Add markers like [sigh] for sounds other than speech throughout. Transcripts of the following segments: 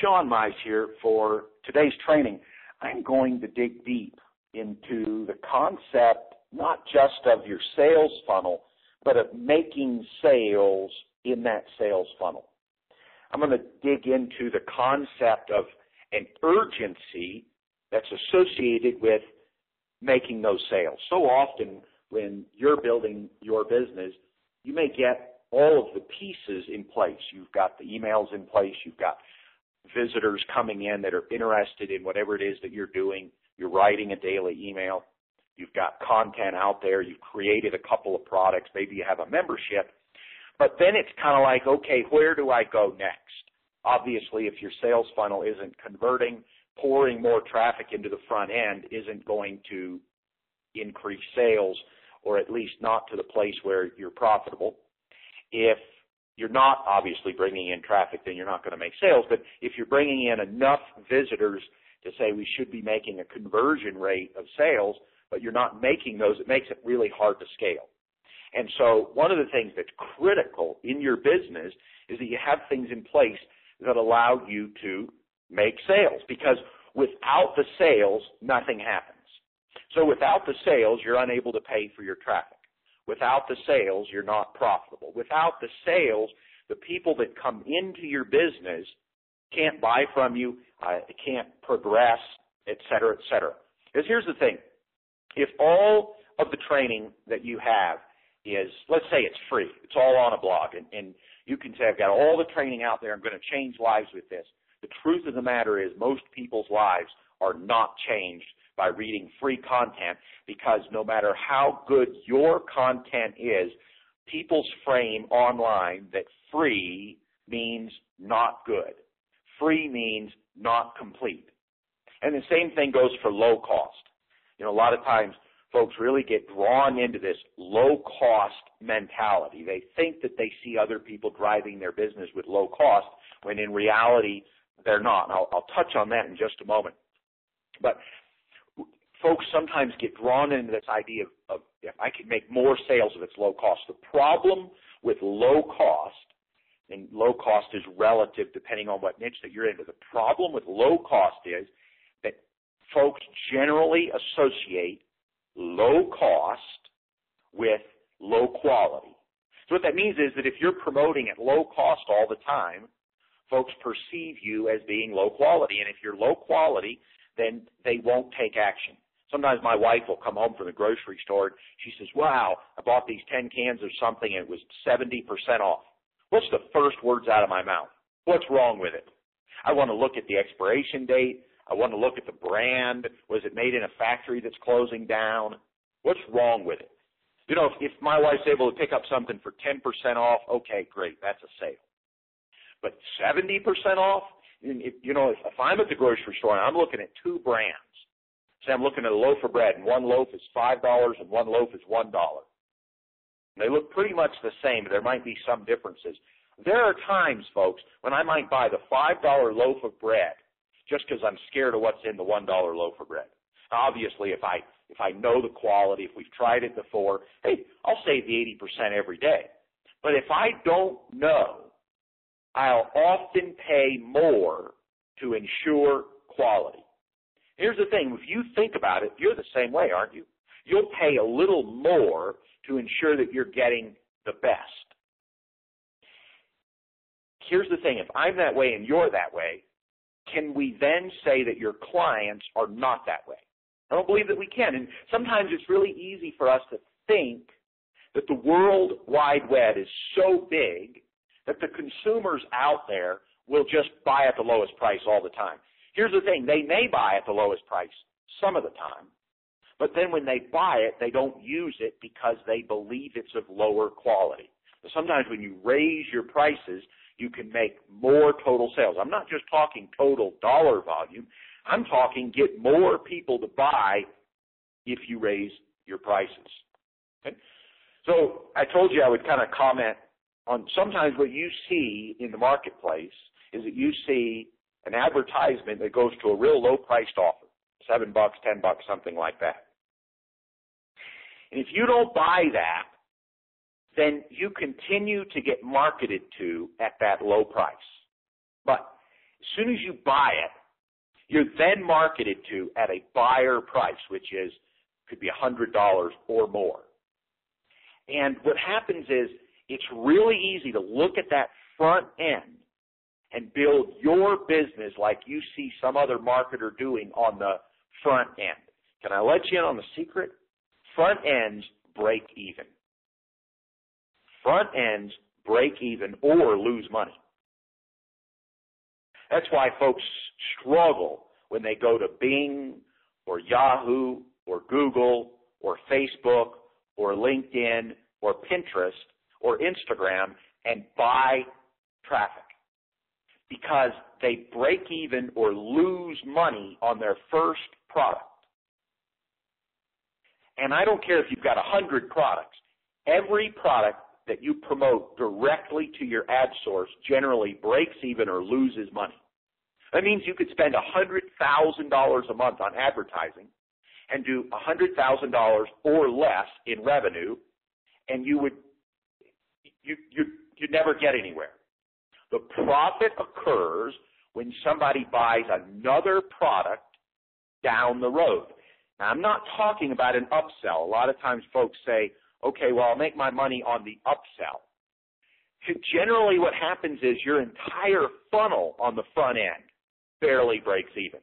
Sean Mize here for today's training. I'm going to dig deep into the concept not just of your sales funnel, but of making sales in that sales funnel. I'm going to dig into the concept of an urgency that's associated with making those sales. So often when you're building your business, you may get all of the pieces in place. You've got the emails in place, you've got visitors coming in that are interested in whatever it is that you're doing. You're writing a daily email. You've got content out there. You've created a couple of products. Maybe you have a membership. But then it's kind of like, okay, where do I go next? Obviously, if your sales funnel isn't converting, pouring more traffic into the front end isn't going to increase sales or at least not to the place where you're profitable. If you're not obviously bringing in traffic, then you're not going to make sales. But if you're bringing in enough visitors to say we should be making a conversion rate of sales, but you're not making those, it makes it really hard to scale. And so one of the things that's critical in your business is that you have things in place that allow you to make sales because without the sales, nothing happens. So without the sales, you're unable to pay for your traffic. Without the sales, you're not profitable. Without the sales, the people that come into your business can't buy from you, uh, can't progress, et cetera, et cetera. Because here's the thing. If all of the training that you have is, let's say it's free, it's all on a blog, and, and you can say, I've got all the training out there, I'm going to change lives with this. The truth of the matter is most people's lives are not changed by reading free content because no matter how good your content is, people's frame online that free means not good. Free means not complete. And the same thing goes for low cost. You know, a lot of times folks really get drawn into this low cost mentality. They think that they see other people driving their business with low cost when in reality they're not. And I'll, I'll touch on that in just a moment. But folks sometimes get drawn into this idea of, of if I can make more sales if it's low cost. The problem with low cost, and low cost is relative depending on what niche that you're in, but the problem with low cost is that folks generally associate low cost with low quality. So what that means is that if you're promoting at low cost all the time, folks perceive you as being low quality. And if you're low quality, then they won't take action. Sometimes my wife will come home from the grocery store and she says, wow, I bought these 10 cans of something and it was 70% off. What's the first words out of my mouth? What's wrong with it? I want to look at the expiration date. I want to look at the brand. Was it made in a factory that's closing down? What's wrong with it? You know, if, if my wife's able to pick up something for 10% off, okay, great, that's a sale. But 70% off? If, you know, if, if I'm at the grocery store and I'm looking at two brands, Say I'm looking at a loaf of bread, and one loaf is five dollars, and one loaf is one dollar. They look pretty much the same, but there might be some differences. There are times, folks, when I might buy the five dollar loaf of bread just because I'm scared of what's in the one dollar loaf of bread. Obviously, if I if I know the quality, if we've tried it before, hey, I'll save the eighty percent every day. But if I don't know, I'll often pay more to ensure quality. Here's the thing, if you think about it, you're the same way, aren't you? You'll pay a little more to ensure that you're getting the best. Here's the thing, if I'm that way and you're that way, can we then say that your clients are not that way? I don't believe that we can. And sometimes it's really easy for us to think that the World Wide Web is so big that the consumers out there will just buy at the lowest price all the time. Here's the thing, they may buy at the lowest price some of the time, but then when they buy it, they don't use it because they believe it's of lower quality. Sometimes when you raise your prices, you can make more total sales. I'm not just talking total dollar volume. I'm talking get more people to buy if you raise your prices. Okay? So I told you I would kind of comment on sometimes what you see in the marketplace is that you see an advertisement that goes to a real low priced offer, seven bucks, ten bucks, something like that. And if you don't buy that, then you continue to get marketed to at that low price. But As soon as you buy it, you're then marketed to at a buyer price, which is could be $100 or more. And what happens is it's really easy to look at that front end and build your business like you see some other marketer doing on the front end. Can I let you in on the secret? Front ends break even. Front ends break even or lose money. That's why folks struggle when they go to Bing or Yahoo or Google or Facebook or LinkedIn or Pinterest or Instagram and buy traffic because they break even or lose money on their first product. And I don't care if you've got a hundred products. Every product that you promote directly to your ad source generally breaks even or loses money. That means you could spend $100,000 a month on advertising and do $100,000 or less in revenue and you would you you you never get anywhere. The profit occurs when somebody buys another product down the road. Now, I'm not talking about an upsell. A lot of times folks say, okay, well, I'll make my money on the upsell. Generally, what happens is your entire funnel on the front end barely breaks even.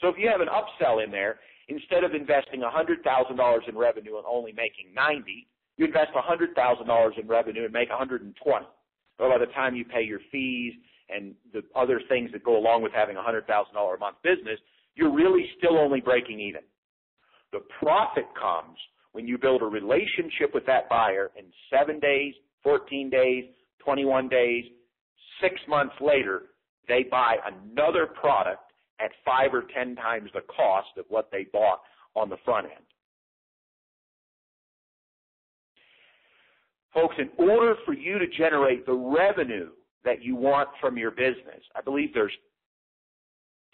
So if you have an upsell in there, instead of investing $100,000 in revenue and only making 90, you invest $100,000 in revenue and make 120. But by the time you pay your fees and the other things that go along with having a $100,000 a month business, you're really still only breaking even. The profit comes when you build a relationship with that buyer in seven days, 14 days, 21 days, six months later, they buy another product at five or ten times the cost of what they bought on the front end. Folks, in order for you to generate the revenue that you want from your business, I believe there's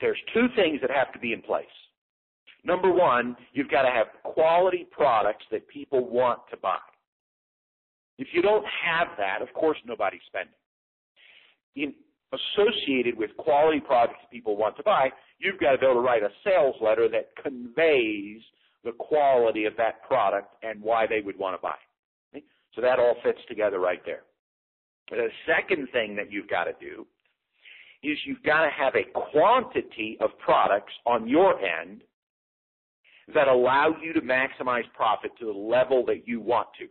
there's two things that have to be in place. Number one, you've got to have quality products that people want to buy. If you don't have that, of course nobody's spending. In, associated with quality products people want to buy, you've got to be able to write a sales letter that conveys the quality of that product and why they would want to buy. So that all fits together right there. The second thing that you've got to do is you've got to have a quantity of products on your end that allow you to maximize profit to the level that you want to.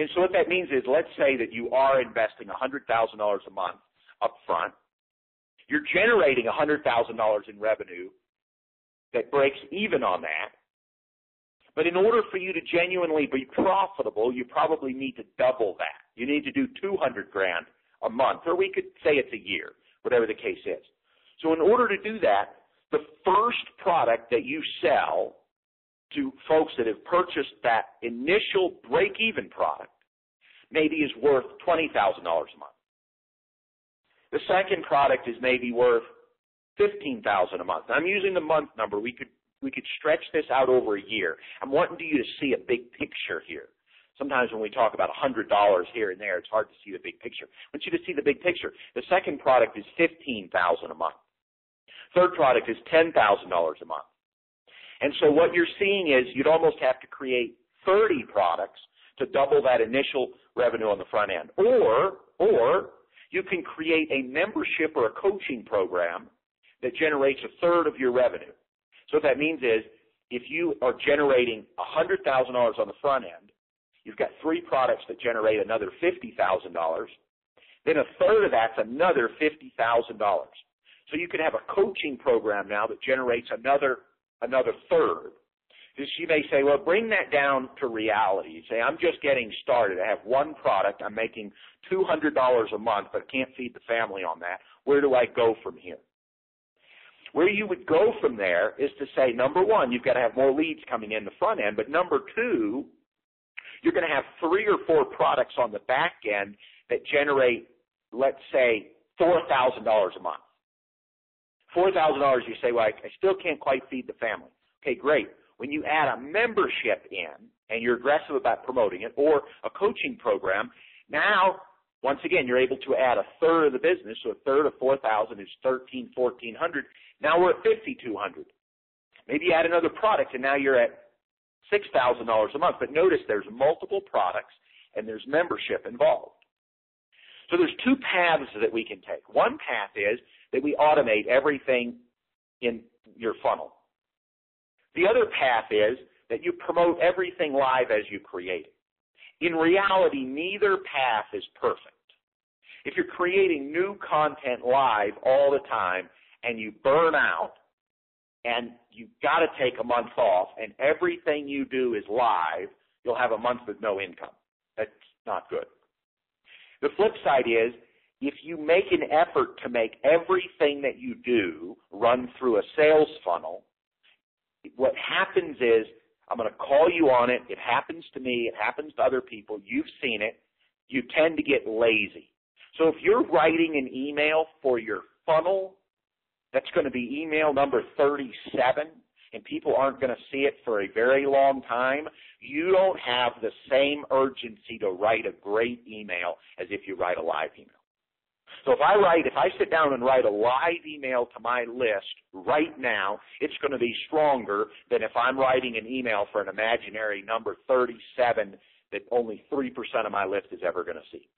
And so what that means is, let's say that you are investing $100,000 a month up front. You're generating $100,000 in revenue that breaks even on that. But in order for you to genuinely be profitable, you probably need to double that. You need to do 200 grand a month, or we could say it's a year, whatever the case is. So in order to do that, the first product that you sell to folks that have purchased that initial break-even product maybe is worth $20,000 a month. The second product is maybe worth $15,000 a month. I'm using the month number. We could we could stretch this out over a year. I'm wanting you to see a big picture here. Sometimes when we talk about $100 here and there, it's hard to see the big picture. I want you to see the big picture. The second product is $15,000 a month. Third product is $10,000 a month. And so what you're seeing is you'd almost have to create 30 products to double that initial revenue on the front end. Or, or you can create a membership or a coaching program that generates a third of your revenue. So what that means is if you are generating $100,000 on the front end, you've got three products that generate another $50,000, then a third of that's another $50,000. So you can have a coaching program now that generates another another third. So you may say, well, bring that down to reality. You say, I'm just getting started. I have one product. I'm making $200 a month, but I can't feed the family on that. Where do I go from here? Where you would go from there is to say, number one, you've got to have more leads coming in the front end, but number two, you're going to have three or four products on the back end that generate, let's say, $4,000 a month. $4,000, you say, well, I still can't quite feed the family. Okay, great. When you add a membership in and you're aggressive about promoting it or a coaching program, now Once again, you're able to add a third of the business, so a third of 4,000 is 13, 1,400. Now we're at 5,200. Maybe you add another product and now you're at $6,000 a month. But notice there's multiple products and there's membership involved. So there's two paths that we can take. One path is that we automate everything in your funnel. The other path is that you promote everything live as you create it. In reality, neither path is perfect. If you're creating new content live all the time and you burn out and you've got to take a month off and everything you do is live, you'll have a month with no income. That's not good. The flip side is if you make an effort to make everything that you do run through a sales funnel, what happens is I'm going to call you on it. It happens to me. It happens to other people. You've seen it. You tend to get lazy. So if you're writing an email for your funnel, that's going to be email number 37 and people aren't going to see it for a very long time, you don't have the same urgency to write a great email as if you write a live email. So if I write, if I sit down and write a live email to my list right now, it's going to be stronger than if I'm writing an email for an imaginary number 37 that only 3% of my list is ever going to see.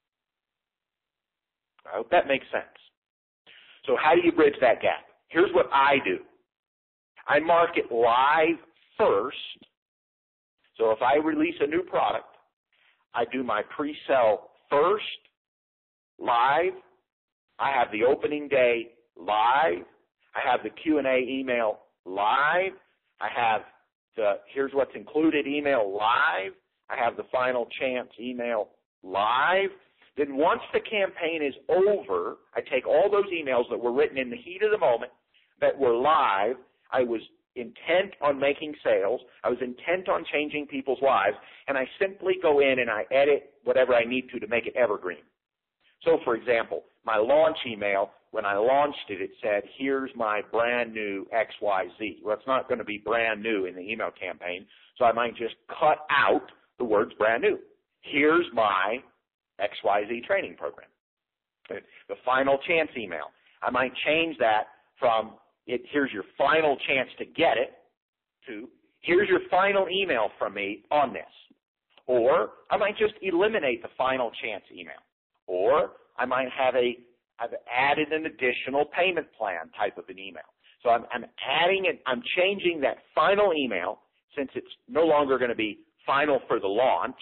I hope that makes sense. So how do you bridge that gap? Here's what I do. I market live first. So if I release a new product, I do my pre-sale first, live. I have the opening day live. I have the Q&A email live. I have the here's what's included email live. I have the final chance email live. Then once the campaign is over, I take all those emails that were written in the heat of the moment that were live. I was intent on making sales. I was intent on changing people's lives. And I simply go in and I edit whatever I need to to make it evergreen. So for example, my launch email, when I launched it, it said, here's my brand new XYZ. Well, it's not going to be brand new in the email campaign. So I might just cut out the words brand new. Here's my XYZ training program. The final chance email. I might change that from it, here's your final chance to get it to here's your final email from me on this. Or I might just eliminate the final chance email. Or I might have a I've added an additional payment plan type of an email. So I'm, I'm adding it, I'm changing that final email since it's no longer going to be final for the launch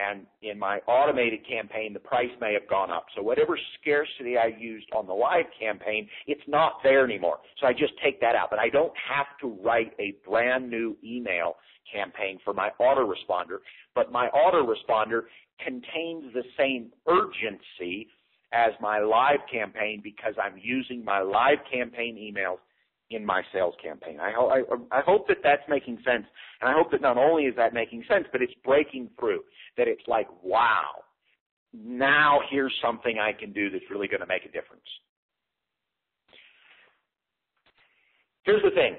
and in my automated campaign, the price may have gone up. So whatever scarcity I used on the live campaign, it's not there anymore. So I just take that out. But I don't have to write a brand new email campaign for my autoresponder. But my autoresponder contains the same urgency as my live campaign because I'm using my live campaign emails in my sales campaign. I, I, I hope that that's making sense. And I hope that not only is that making sense, but it's breaking through. That it's like, wow, now here's something I can do that's really going to make a difference. Here's the thing.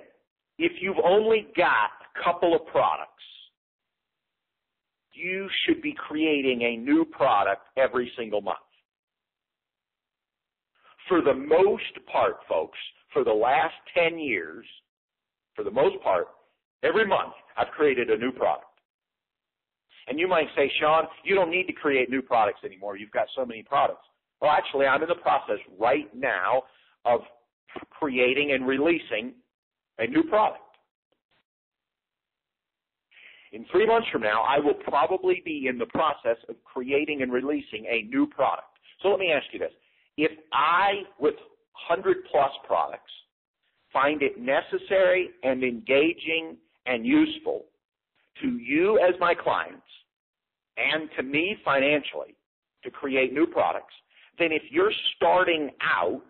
If you've only got a couple of products, you should be creating a new product every single month. For the most part, folks, for the last 10 years, for the most part, every month, I've created a new product. And you might say, Sean, you don't need to create new products anymore. You've got so many products. Well, actually, I'm in the process right now of creating and releasing a new product. In three months from now, I will probably be in the process of creating and releasing a new product. So let me ask you this. If I, with 100 plus products, find it necessary and engaging and useful to you as my clients and to me financially to create new products, then if you're starting out,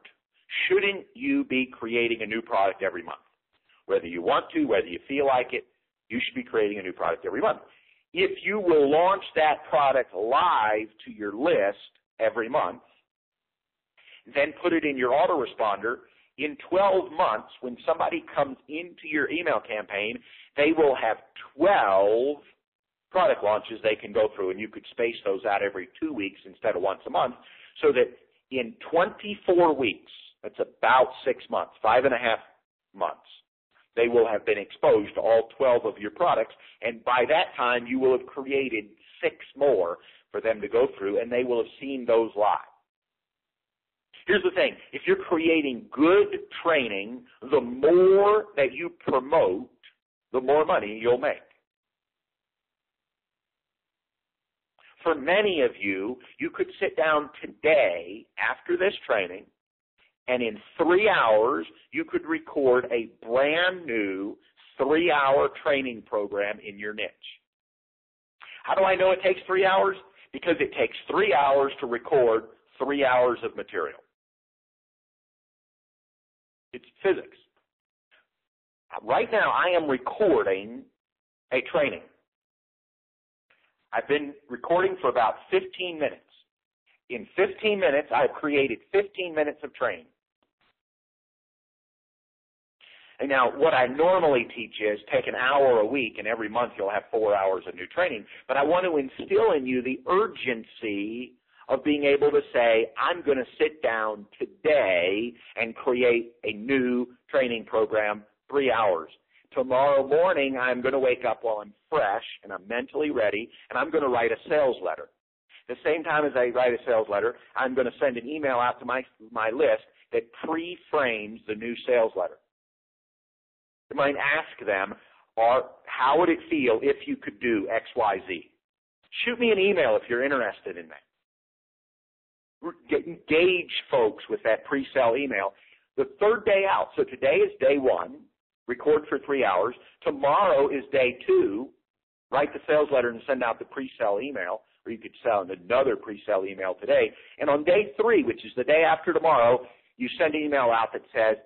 shouldn't you be creating a new product every month? Whether you want to, whether you feel like it, you should be creating a new product every month. If you will launch that product live to your list every month, then put it in your autoresponder. In 12 months, when somebody comes into your email campaign, they will have 12 product launches they can go through, and you could space those out every two weeks instead of once a month, so that in 24 weeks, that's about six months, five and a half months, they will have been exposed to all 12 of your products, and by that time you will have created six more for them to go through, and they will have seen those live. Here's the thing. If you're creating good training, the more that you promote, the more money you'll make. For many of you, you could sit down today after this training and in three hours you could record a brand new three hour training program in your niche. How do I know it takes three hours? Because it takes three hours to record three hours of material. It's physics. Right now I am recording a training. I've been recording for about 15 minutes. In 15 minutes, I've created 15 minutes of training. And now, what I normally teach is take an hour a week, and every month you'll have four hours of new training. But I want to instill in you the urgency of being able to say, I'm going to sit down today and create a new training program, three hours. Tomorrow morning, I'm going to wake up while I'm fresh and I'm mentally ready, and I'm going to write a sales letter. The same time as I write a sales letter, I'm going to send an email out to my my list that pre-frames the new sales letter. You might ask them, or how would it feel if you could do X, Y, Z? Shoot me an email if you're interested in that. Engage folks with that pre-sale email. The third day out, so today is day one record for three hours. Tomorrow is day two. Write the sales letter and send out the pre-sale email, or you could send another pre-sale email today. And on day three, which is the day after tomorrow, you send an email out that says,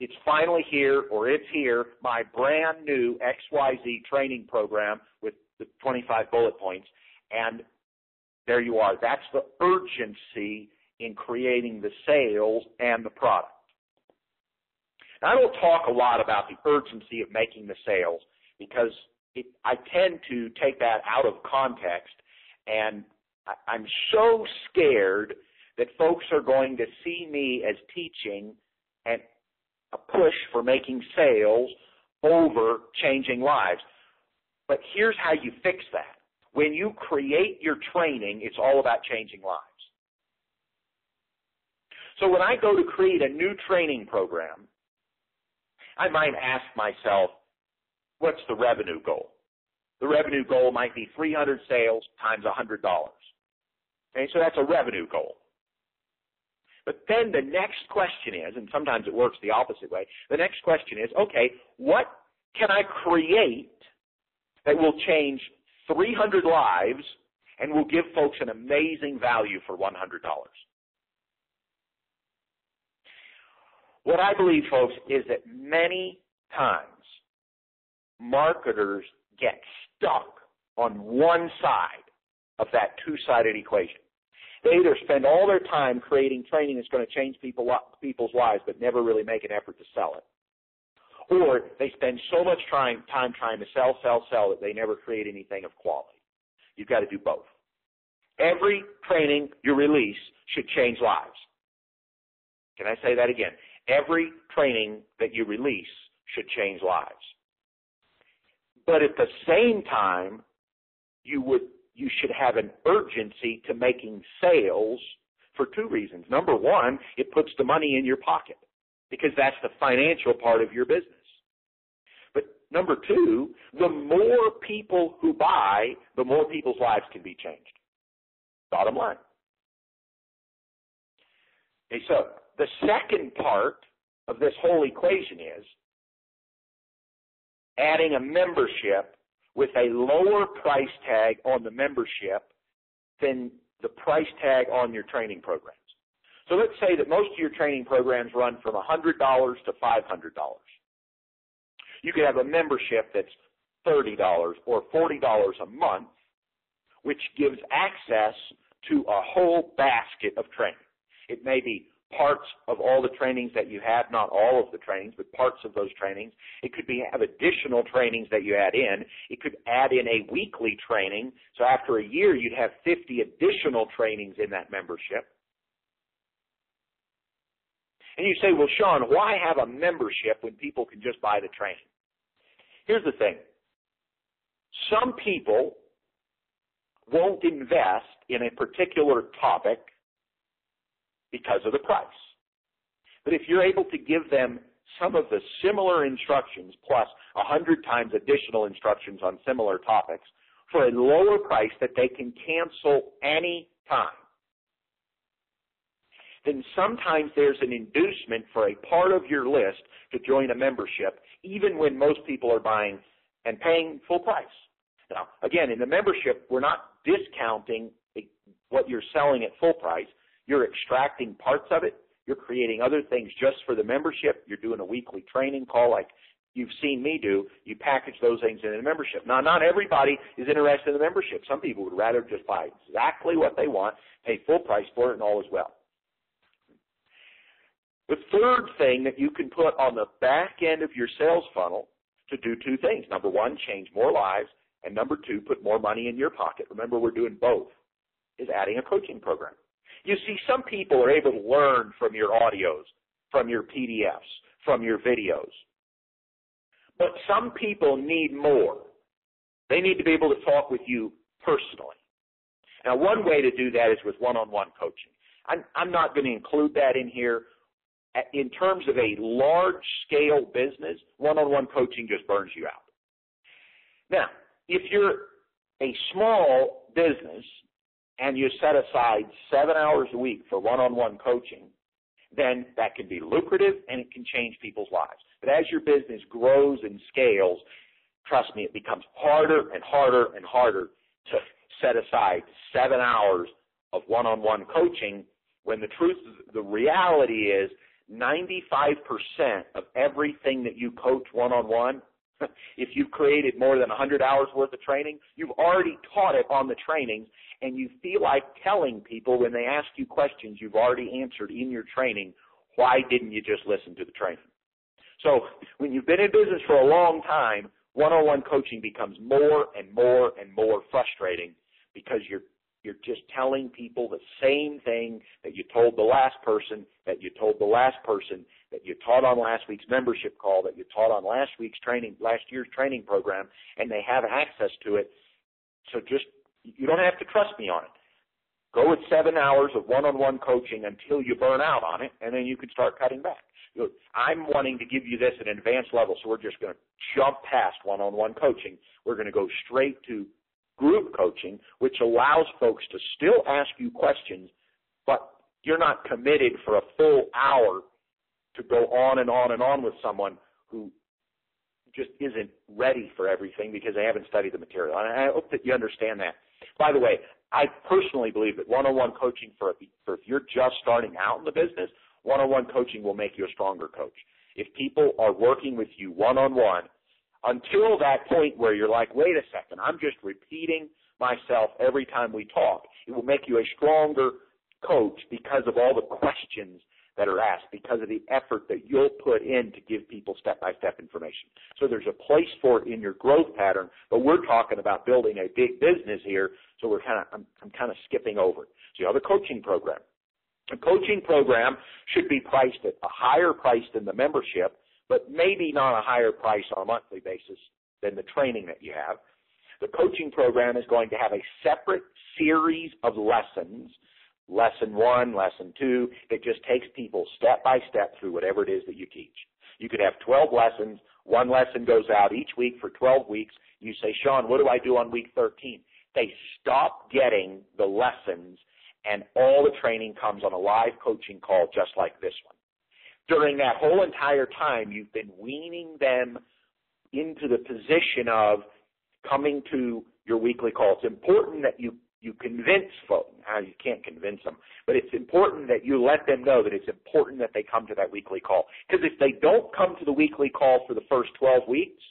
it's finally here or it's here, my brand new XYZ training program with the 25 bullet points. And there you are. That's the urgency in creating the sales and the product. Now, I don't talk a lot about the urgency of making the sales because it, I tend to take that out of context, and I, I'm so scared that folks are going to see me as teaching and a push for making sales over changing lives. But here's how you fix that. When you create your training, it's all about changing lives. So when I go to create a new training program, I might ask myself, what's the revenue goal? The revenue goal might be 300 sales times $100. Okay, so that's a revenue goal. But then the next question is, and sometimes it works the opposite way, the next question is, okay, what can I create that will change 300 lives and will give folks an amazing value for $100? What I believe, folks, is that many times marketers get stuck on one side of that two-sided equation. They either spend all their time creating training that's going to change people, people's lives but never really make an effort to sell it. Or they spend so much time, time trying to sell, sell, sell that they never create anything of quality. You've got to do both. Every training you release should change lives. Can I say that again? Every training that you release should change lives. But at the same time, you would you should have an urgency to making sales for two reasons. Number one, it puts the money in your pocket because that's the financial part of your business. Number two, the more people who buy, the more people's lives can be changed. Bottom line. Okay, so the second part of this whole equation is adding a membership with a lower price tag on the membership than the price tag on your training programs. So let's say that most of your training programs run from $100 to $500. You could have a membership that's $30 or $40 a month, which gives access to a whole basket of training. It may be parts of all the trainings that you have, not all of the trainings, but parts of those trainings. It could be have additional trainings that you add in. It could add in a weekly training. So after a year, you'd have 50 additional trainings in that membership. And you say, well, Sean, why have a membership when people can just buy the training? Here's the thing. Some people won't invest in a particular topic because of the price. But if you're able to give them some of the similar instructions plus a hundred times additional instructions on similar topics for a lower price that they can cancel any time, then sometimes there's an inducement for a part of your list to join a membership, even when most people are buying and paying full price. Now, again, in the membership, we're not discounting what you're selling at full price. You're extracting parts of it. You're creating other things just for the membership. You're doing a weekly training call like you've seen me do. You package those things in a membership. Now, not everybody is interested in the membership. Some people would rather just buy exactly what they want, pay full price for it, and all is well. The third thing that you can put on the back end of your sales funnel to do two things. Number one, change more lives. And number two, put more money in your pocket. Remember, we're doing both, is adding a coaching program. You see, some people are able to learn from your audios, from your PDFs, from your videos. But some people need more. They need to be able to talk with you personally. Now, one way to do that is with one-on-one coaching. I'm, I'm not going to include that in here. In terms of a large-scale business, one-on-one coaching just burns you out. Now, if you're a small business and you set aside seven hours a week for one-on-one coaching, then that can be lucrative and it can change people's lives. But as your business grows and scales, trust me, it becomes harder and harder and harder to set aside seven hours of one-on-one coaching when the truth, the reality is 95% of everything that you coach one-on-one [laughs] if you've created more than 100 hours worth of training, you've already taught it on the trainings, and you feel like telling people when they ask you questions you've already answered in your training, why didn't you just listen to the training? So when you've been in business for a long time, one-on-one coaching becomes more and more and more frustrating because you're you're just telling people the same thing that you told the last person, that you told the last person, that you taught on last week's membership call, that you taught on last week's training, last year's training program, and they have access to it. So just, you don't have to trust me on it. Go with seven hours of one-on-one coaching until you burn out on it, and then you can start cutting back. I'm wanting to give you this at an advanced level, so we're just going to jump past one-on-one coaching. We're going to go straight to group coaching, which allows folks to still ask you questions, but you're not committed for a full hour to go on and on and on with someone who just isn't ready for everything because they haven't studied the material. And I hope that you understand that. By the way, I personally believe that one-on-one coaching for, for if you're just starting out in the business, one-on-one coaching will make you a stronger coach. If people are working with you one-on-one until that point where you're like, wait a second, I'm just repeating myself every time we talk. It will make you a stronger coach because of all the questions that are asked, because of the effort that you'll put in to give people step-by-step information. So there's a place for it in your growth pattern, but we're talking about building a big business here, so we're kind of, I'm, I'm kind of skipping over it. So you have a coaching program. A coaching program should be priced at a higher price than the membership but maybe not a higher price on a monthly basis than the training that you have. The coaching program is going to have a separate series of lessons, lesson one, lesson two, that just takes people step by step through whatever it is that you teach. You could have 12 lessons. One lesson goes out each week for 12 weeks. You say, Sean, what do I do on week 13? They stop getting the lessons and all the training comes on a live coaching call just like this one during that whole entire time, you've been weaning them into the position of coming to your weekly call. It's important that you you convince folks. Now you can't convince them, but it's important that you let them know that it's important that they come to that weekly call. Because if they don't come to the weekly call for the first 12 weeks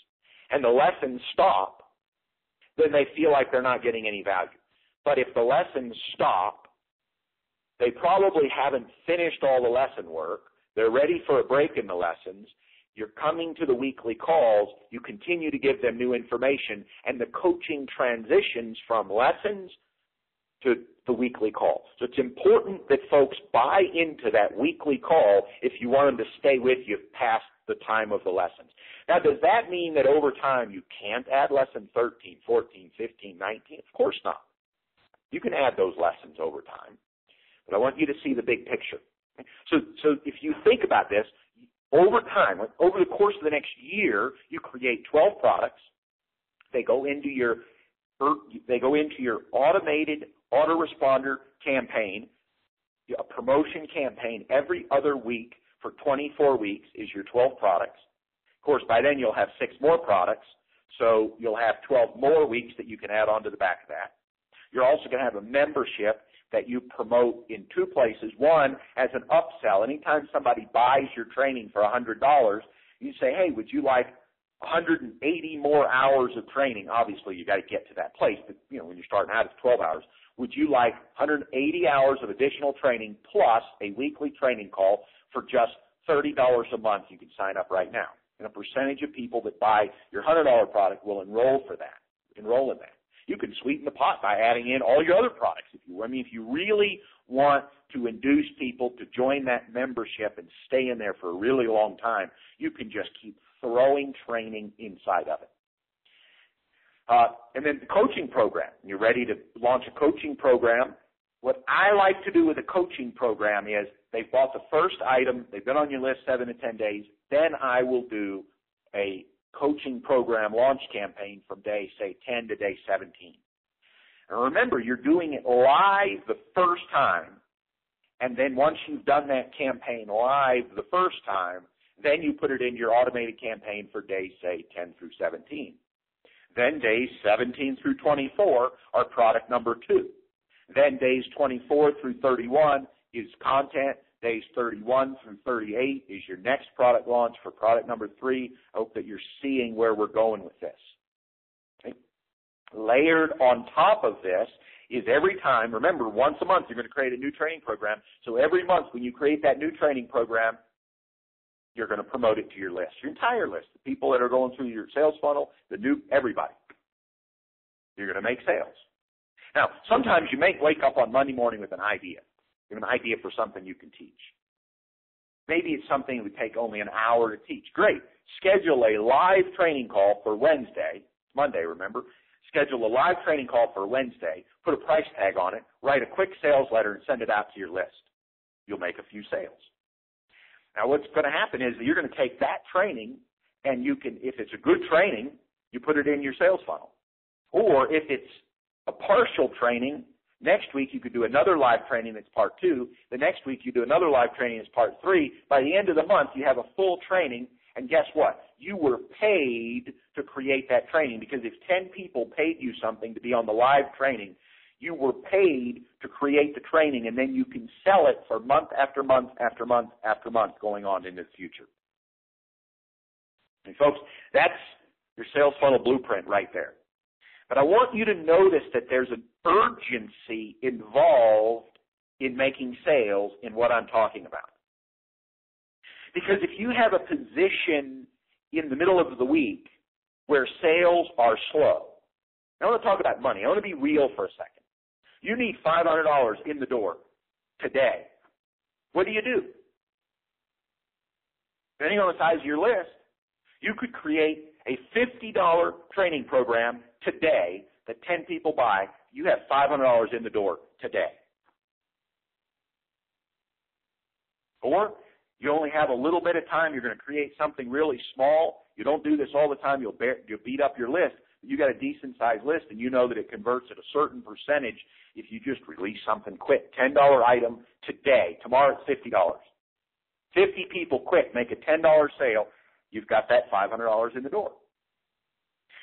and the lessons stop, then they feel like they're not getting any value. But if the lessons stop They probably haven't finished all the lesson work. They're ready for a break in the lessons. You're coming to the weekly calls. You continue to give them new information, and the coaching transitions from lessons to the weekly call. So it's important that folks buy into that weekly call if you want them to stay with you past the time of the lessons. Now, does that mean that over time you can't add lesson 13, 14, 15, 19? Of course not. You can add those lessons over time. But I want you to see the big picture. So, so if you think about this, over time, over the course of the next year, you create 12 products. They go into your er, they go into your automated autoresponder campaign, a promotion campaign every other week for 24 weeks is your 12 products. Of course, by then you'll have six more products, so you'll have 12 more weeks that you can add on to the back of that. You're also going to have a membership that you promote in two places. One, as an upsell. Anytime somebody buys your training for $100, you say, hey, would you like 180 more hours of training? Obviously, you got to get to that place, but you know, when you're starting out, it's 12 hours. Would you like 180 hours of additional training plus a weekly training call for just $30 a month? You can sign up right now. And a percentage of people that buy your $100 product will enroll for that, enroll in that. You can sweeten the pot by adding in all your other products if you I mean if you really want to induce people to join that membership and stay in there for a really long time, you can just keep throwing training inside of it. Uh, and then the coaching program. You're ready to launch a coaching program. What I like to do with a coaching program is they've bought the first item, they've been on your list seven to ten days, then I will do a coaching program launch campaign from day, say, 10 to day 17. And remember, you're doing it live the first time. And then once you've done that campaign live the first time, then you put it in your automated campaign for days, say, 10 through 17. Then days 17 through 24 are product number two. Then days 24 through 31 is content. Days 31 through 38 is your next product launch for product number three. I hope that you're seeing where we're going with this. Okay. Layered on top of this is every time, remember, once a month you're going to create a new training program. So every month when you create that new training program, you're going to promote it to your list, your entire list, the people that are going through your sales funnel, the new, everybody. You're going to make sales. Now, sometimes you may wake up on Monday morning with an idea. You have an idea for something you can teach. Maybe it's something that would take only an hour to teach. Great. Schedule a live training call for Wednesday. Monday, remember. Schedule a live training call for Wednesday. Put a price tag on it. Write a quick sales letter and send it out to your list. You'll make a few sales. Now what's going to happen is that you're going to take that training and you can, if it's a good training, you put it in your sales funnel. Or if it's a partial training, next week you could do another live training that's part two. The next week you do another live training that's part three. By the end of the month you have a full training and guess what? You were paid to create that training because if 10 people paid you something to be on the live training, you were paid to create the training and then you can sell it for month after month after month after month going on into the future. And folks, that's your sales funnel blueprint right there. But I want you to notice that there's an urgency involved in making sales in what I'm talking about. Because if you have a position in the middle of the week where sales are slow, I want to talk about money. I want to be real for a second. You need $500 in the door today. What do you do? Depending on the size of your list, you could create a $50 training program today that 10 people buy. You have $500 in the door today. Or you only have a little bit of time. You're going to create something really small. You don't do this all the time. You'll, bear, you'll beat up your list. You got a decent sized list and you know that it converts at a certain percentage if you just release something quick. $10 item today. Tomorrow it's $50. 50 people quick make a $10 sale. You've got that $500 in the door.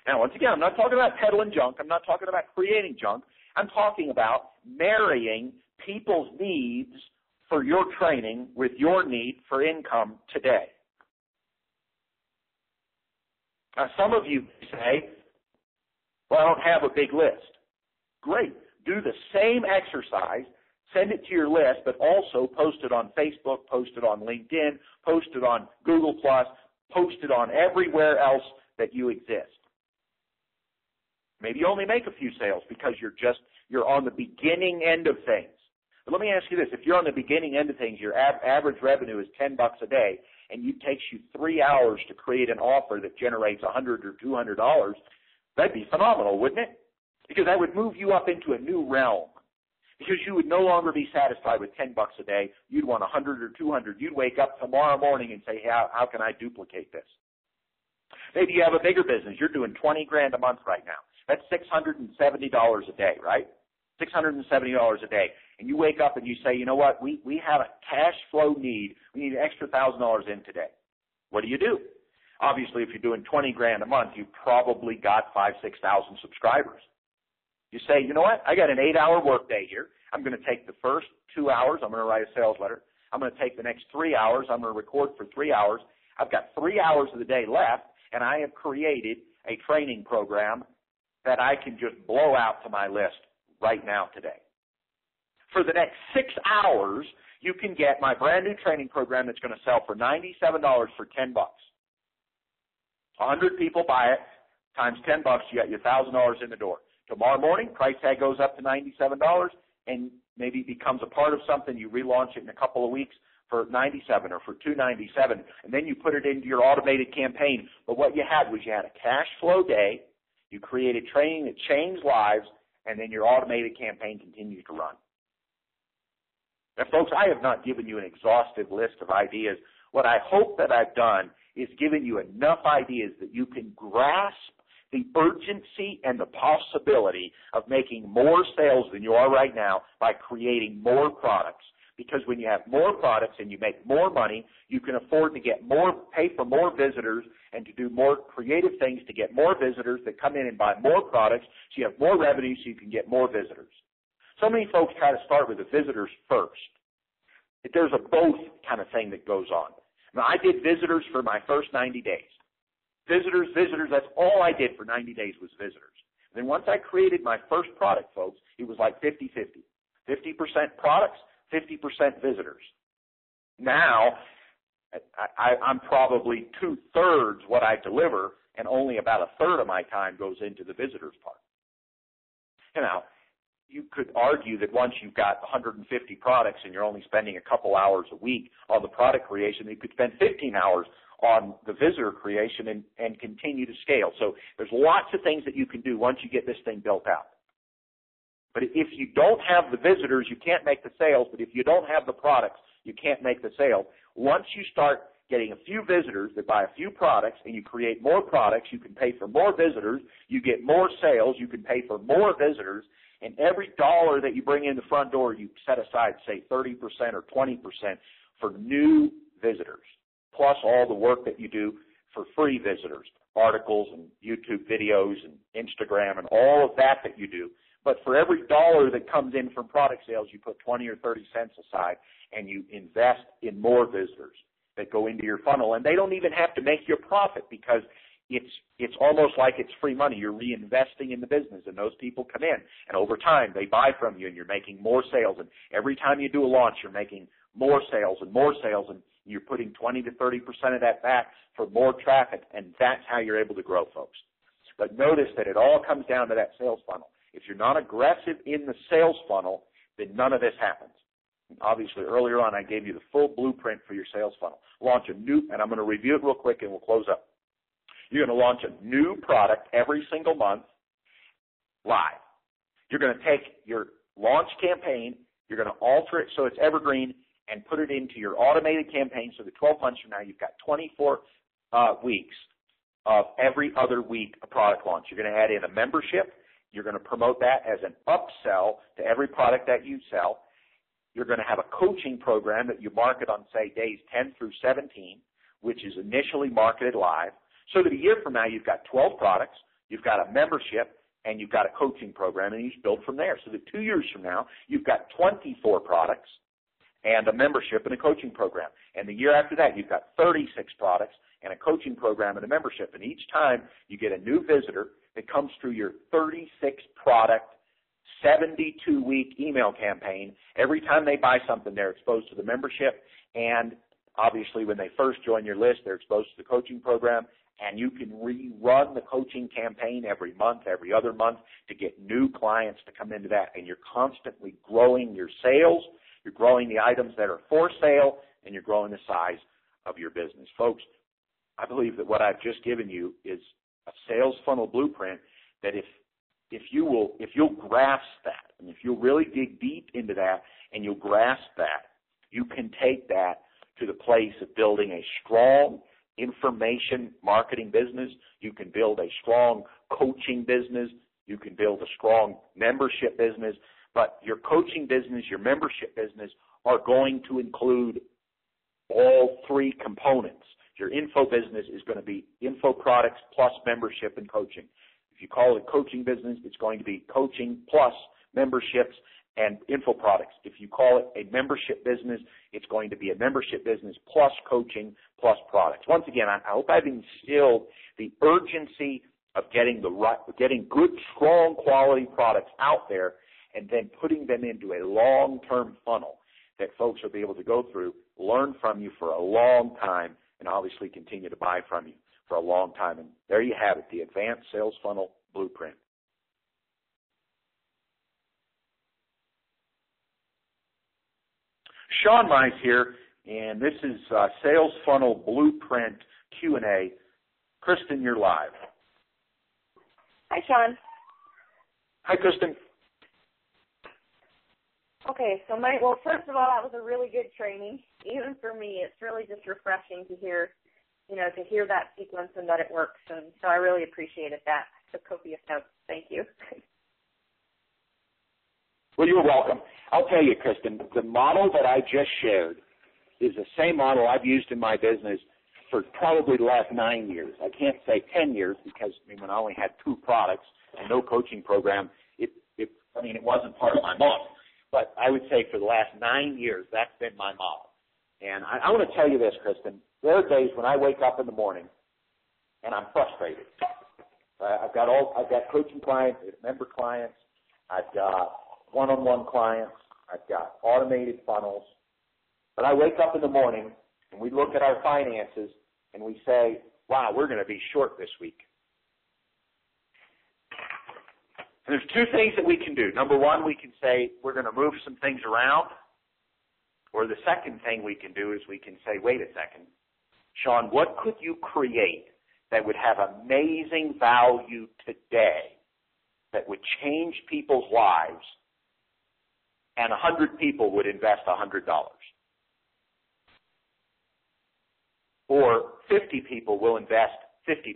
Now, once again, I'm not talking about peddling junk. I'm not talking about creating junk. I'm talking about marrying people's needs for your training with your need for income today. Now, some of you say, well, I don't have a big list. Great. Do the same exercise, Send it to your list, but also post it on Facebook, post it on LinkedIn, post it on Google Plus, post it on everywhere else that you exist. Maybe you only make a few sales because you're just you're on the beginning end of things. But let me ask you this: if you're on the beginning end of things, your ab- average revenue is ten bucks a day, and it takes you three hours to create an offer that generates a hundred or two hundred dollars, that'd be phenomenal, wouldn't it? Because that would move you up into a new realm. Because you would no longer be satisfied with ten bucks a day. You'd want a hundred or two hundred. You'd wake up tomorrow morning and say, "How how can I duplicate this?" Maybe you have a bigger business. You're doing twenty grand a month right now. That's six hundred and seventy dollars a day, right? Six hundred and seventy dollars a day. And you wake up and you say, you know what, we, we have a cash flow need. We need an extra thousand dollars in today. What do you do? Obviously, if you're doing 20 grand a month, you've probably got five, six thousand subscribers. You say, you know what? I got an eight hour workday here. I'm going to take the first two hours. I'm going to write a sales letter. I'm going to take the next three hours. I'm going to record for three hours. I've got three hours of the day left, and I have created a training program that I can just blow out to my list right now today. For the next six hours, you can get my brand new training program that's going to sell for $97 for 10 bucks. 100 people buy it, times 10 bucks, you got your $1,000 in the door. Tomorrow morning, price tag goes up to $97 and maybe becomes a part of something. You relaunch it in a couple of weeks for 97 or for 297 and then you put it into your automated campaign. But what you had was you had a cash flow day, you created training that changed lives, and then your automated campaign continues to run. Now folks, I have not given you an exhaustive list of ideas. What I hope that I've done is given you enough ideas that you can grasp the urgency and the possibility of making more sales than you are right now by creating more products. Because when you have more products and you make more money, you can afford to get more, pay for more visitors and to do more creative things to get more visitors that come in and buy more products so you have more revenue so you can get more visitors. So many folks try to start with the visitors first. There's a both kind of thing that goes on. Now I did visitors for my first 90 days. Visitors, visitors, that's all I did for 90 days was visitors. And then once I created my first product, folks, it was like 50-50. 50% products, 50% visitors. Now, I, I'm probably two thirds what I deliver, and only about a third of my time goes into the visitors part. Now, you could argue that once you've got 150 products and you're only spending a couple hours a week on the product creation, you could spend 15 hours on the visitor creation and, and continue to scale. So there's lots of things that you can do once you get this thing built out. But if you don't have the visitors, you can't make the sales. But if you don't have the products, you can't make the sale. Once you start getting a few visitors that buy a few products and you create more products, you can pay for more visitors, you get more sales, you can pay for more visitors, and every dollar that you bring in the front door, you set aside, say, 30% or 20% for new visitors, plus all the work that you do for free visitors, articles and YouTube videos and Instagram and all of that that you do. But for every dollar that comes in from product sales, you put 20 or 30 cents aside and you invest in more visitors that go into your funnel. And they don't even have to make you a profit because it's it's almost like it's free money. You're reinvesting in the business, and those people come in, and over time they buy from you, and you're making more sales. And every time you do a launch, you're making more sales and more sales, and you're putting 20 to 30 percent of that back for more traffic, and that's how you're able to grow, folks. But notice that it all comes down to that sales funnel. If you're not aggressive in the sales funnel, then none of this happens. Obviously, earlier on, I gave you the full blueprint for your sales funnel. Launch a new, and I'm going to review it real quick, and we'll close up. You're going to launch a new product every single month live. You're going to take your launch campaign, you're going to alter it so it's evergreen, and put it into your automated campaign so that 12 months from now you've got 24 uh, weeks of every other week a product launch. You're going to add in a membership. You're going to promote that as an upsell to every product that you sell. You're going to have a coaching program that you market on, say, days 10 through 17, which is initially marketed live. So that a year from now, you've got 12 products, you've got a membership, and you've got a coaching program, and you build from there. So that two years from now, you've got 24 products and a membership and a coaching program. And the year after that, you've got 36 products and a coaching program and a membership. And each time you get a new visitor that comes through your 36 product 72 week email campaign. Every time they buy something, they're exposed to the membership. And obviously when they first join your list, they're exposed to the coaching program. And you can rerun the coaching campaign every month, every other month to get new clients to come into that. And you're constantly growing your sales, you're growing the items that are for sale. And you're growing the size of your business. Folks, I believe that what I've just given you is a sales funnel blueprint that if if you will if you'll grasp that and if you'll really dig deep into that and you'll grasp that, you can take that to the place of building a strong information marketing business. You can build a strong coaching business. You can build a strong membership business. But your coaching business, your membership business are going to include all three components. Your info business is going to be info products plus membership and coaching. If you call it a coaching business, it's going to be coaching plus memberships and info products. If you call it a membership business, it's going to be a membership business plus coaching plus products. Once again, I, hope I've instilled the urgency of getting the right, getting good, strong quality products out there and then putting them into a long-term funnel that folks will be able to go through, learn from you for a long time, and obviously continue to buy from you for a long time. And there you have it, the Advanced Sales Funnel Blueprint. Sean Mize here, and this is uh, Sales Funnel Blueprint Q&A. Kristen, you're live. Hi, Sean. Hi, Kristen. Okay, so my well, first of all, that was a really good training. Even for me, it's really just refreshing to hear, you know, to hear that sequence and that it works. And so I really appreciated that. So copious notes. Thank you. [laughs] Well, you're welcome. I'll tell you, Kristen, the model that I just shared is the same model I've used in my business for probably the last nine years. I can't say ten years because I mean, when I only had two products and no coaching program, it, it I mean, it wasn't part of my model. But I would say for the last nine years, that's been my model. And I, I want to tell you this, Kristen. There are days when I wake up in the morning and I'm frustrated. Uh, I've got all I've got coaching clients, member clients, I've got one-on-one clients. I've got automated funnels. But I wake up in the morning and we look at our finances and we say, wow, we're going to be short this week. And there's two things that we can do. Number one, we can say we're going to move some things around. Or the second thing we can do is we can say, wait a second, Sean, what could you create that would have amazing value today that would change people's lives and 100 people would invest $100. Or 50 people will invest $50.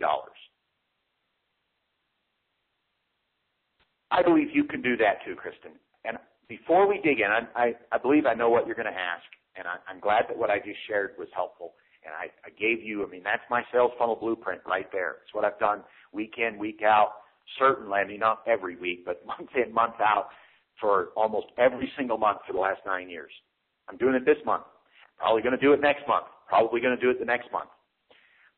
I believe you can do that too, Kristen. And before we dig in, I, I, I believe I know what you're going to ask, and I, I'm glad that what I just shared was helpful. And I, I gave you, I mean, that's my sales funnel blueprint right there. It's what I've done week in, week out. Certainly, I mean, not every week, but [laughs] month in, month out for almost every single month for the last nine years. I'm doing it this month. Probably going to do it next month. Probably going to do it the next month.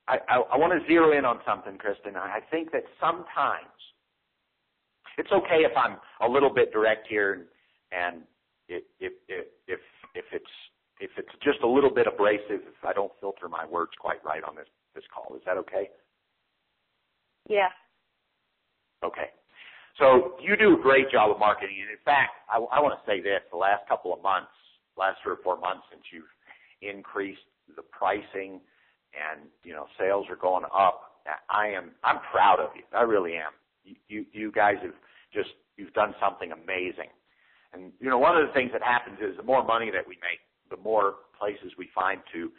I, I, I want to zero in on something, Kristen. I think that sometimes it's okay if I'm a little bit direct here, and if if if if, if it's if it's just a little bit abrasive, if I don't filter my words quite right on this this call, is that okay? Yeah. Okay. So you do a great job of marketing. And in fact, I, I want to say this, the last couple of months, last three or four months since you've increased the pricing and, you know, sales are going up, I am, I'm proud of you. I really am. You, you, you guys have just, you've done something amazing. And, you know, one of the things that happens is the more money that we make, the more places we find to,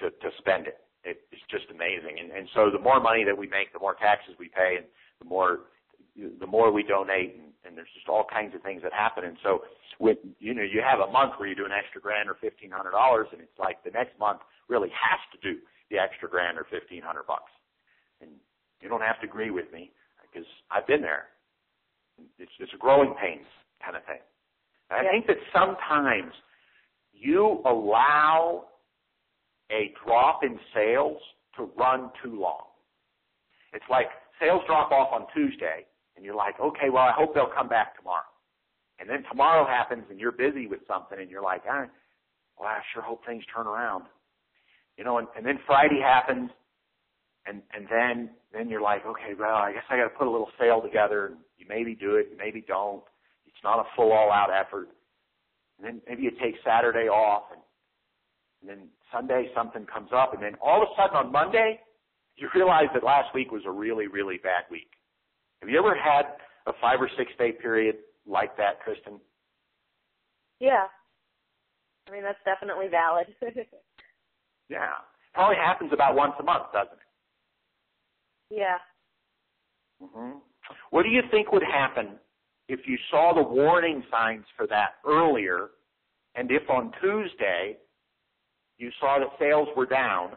to, to spend it. It's just amazing. And, and so the more money that we make, the more taxes we pay, and the more the more we donate, and, and there's just all kinds of things that happen. And so, with you know, you have a month where you do an extra grand or fifteen hundred dollars, and it's like the next month really has to do the extra grand or fifteen hundred bucks. And you don't have to agree with me because I've been there. It's it's a growing pains kind of thing. And I think that sometimes you allow a drop in sales to run too long. It's like sales drop off on Tuesday, and you're like, okay, well, I hope they'll come back tomorrow. And then tomorrow happens and you're busy with something and you're like, ah, well, I sure hope things turn around. You know, and, and then Friday happens and, and then, then you're like, okay, well, I guess I got to put a little sale together. You maybe do it, you maybe don't. It's not a full all out effort. And then maybe you take Saturday off and, and then Sunday something comes up and then all of a sudden on Monday, you realize that last week was a really, really bad week. Have you ever had a five or six day period like that, Kristen? Yeah. I mean, that's definitely valid. [laughs] yeah. Probably happens about once a month, doesn't it? Yeah. hmm What do you think would happen if you saw the warning signs for that earlier, and if on Tuesday you saw that sales were down,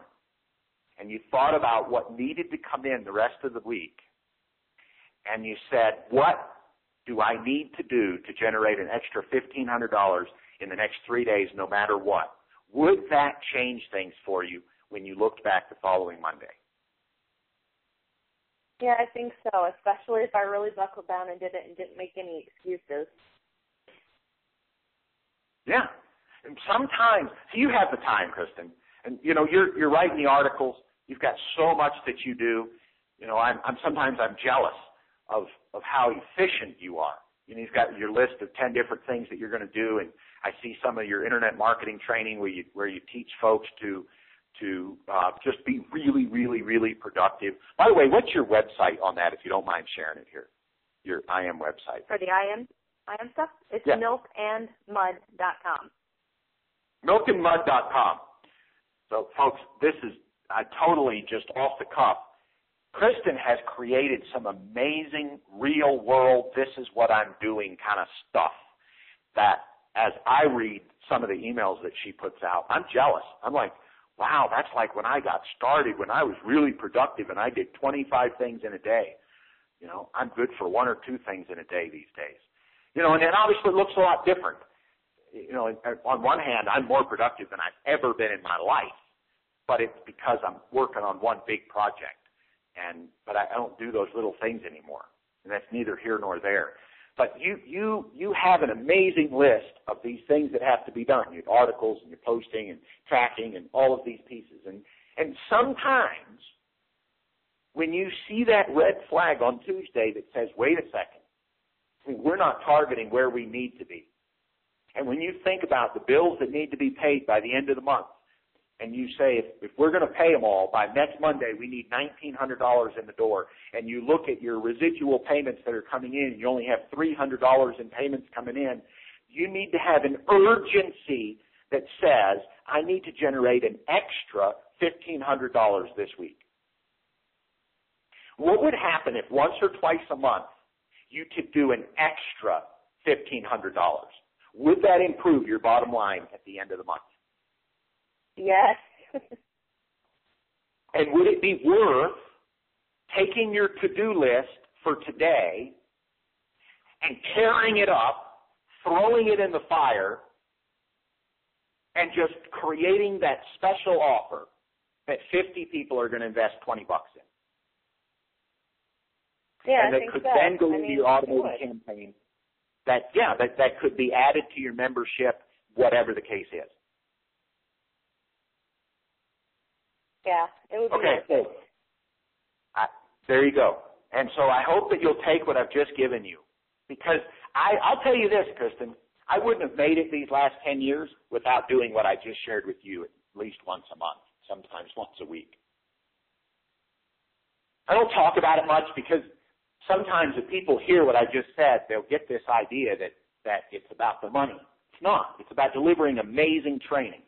and you thought about what needed to come in the rest of the week, and you said, what do I need to do to generate an extra $1,500 in the next three days no matter what? Would that change things for you when you looked back the following Monday? Yeah, I think so, especially if I really buckled down and did it and didn't make any excuses. Yeah. And sometimes, so you have the time, Kristen, and you know you're you're writing the articles. You've got so much that you do. You know, I'm, I'm sometimes I'm jealous of of how efficient you are. You know, you've got your list of ten different things that you're going to do, and I see some of your internet marketing training where you where you teach folks to to uh, just be really, really, really productive. By the way, what's your website on that? If you don't mind sharing it here, your IM website for the IM IM stuff. It's yeah. milkandmud.com. Milkandmud.com. So, folks, this is I totally just off the cuff Kristen has created some amazing real world, this is what I'm doing kind of stuff that as I read some of the emails that she puts out, I'm jealous. I'm like, wow, that's like when I got started, when I was really productive and I did 25 things in a day. You know, I'm good for one or two things in a day these days. You know, and it obviously looks a lot different. You know, on one hand, I'm more productive than I've ever been in my life, but it's because I'm working on one big project and but I, I don't do those little things anymore, and that's neither here nor there. But you you you have an amazing list of these things that have to be done. Your articles and your posting and tracking and all of these pieces. And and sometimes when you see that red flag on Tuesday that says, wait a second, we're not targeting where we need to be. And when you think about the bills that need to be paid by the end of the month, and you say, if, if we're going to pay them all by next Monday, we need $1,900 in the door, and you look at your residual payments that are coming in, and you only have $300 in payments coming in, you need to have an urgency that says, I need to generate an extra $1,500 this week. What would happen if once or twice a month you could do an extra $1,500? Would that improve your bottom line at the end of the month? Yes. [laughs] and would it be worth taking your to-do list for today and tearing it up, throwing it in the fire, and just creating that special offer that 50 people are going to invest 20 bucks in? Yeah, and that I think could so. then go I into mean, your automated campaign. That yeah, that that could be added to your membership, whatever the case is. Yeah, it would be Okay, nice. I, there you go. And so I hope that you'll take what I've just given you, because I, I'll tell you this, Kristen, I wouldn't have made it these last ten years without doing what I just shared with you at least once a month, sometimes once a week. I don't talk about it much because sometimes if people hear what I just said, they'll get this idea that that it's about the money. It's not. It's about delivering amazing training.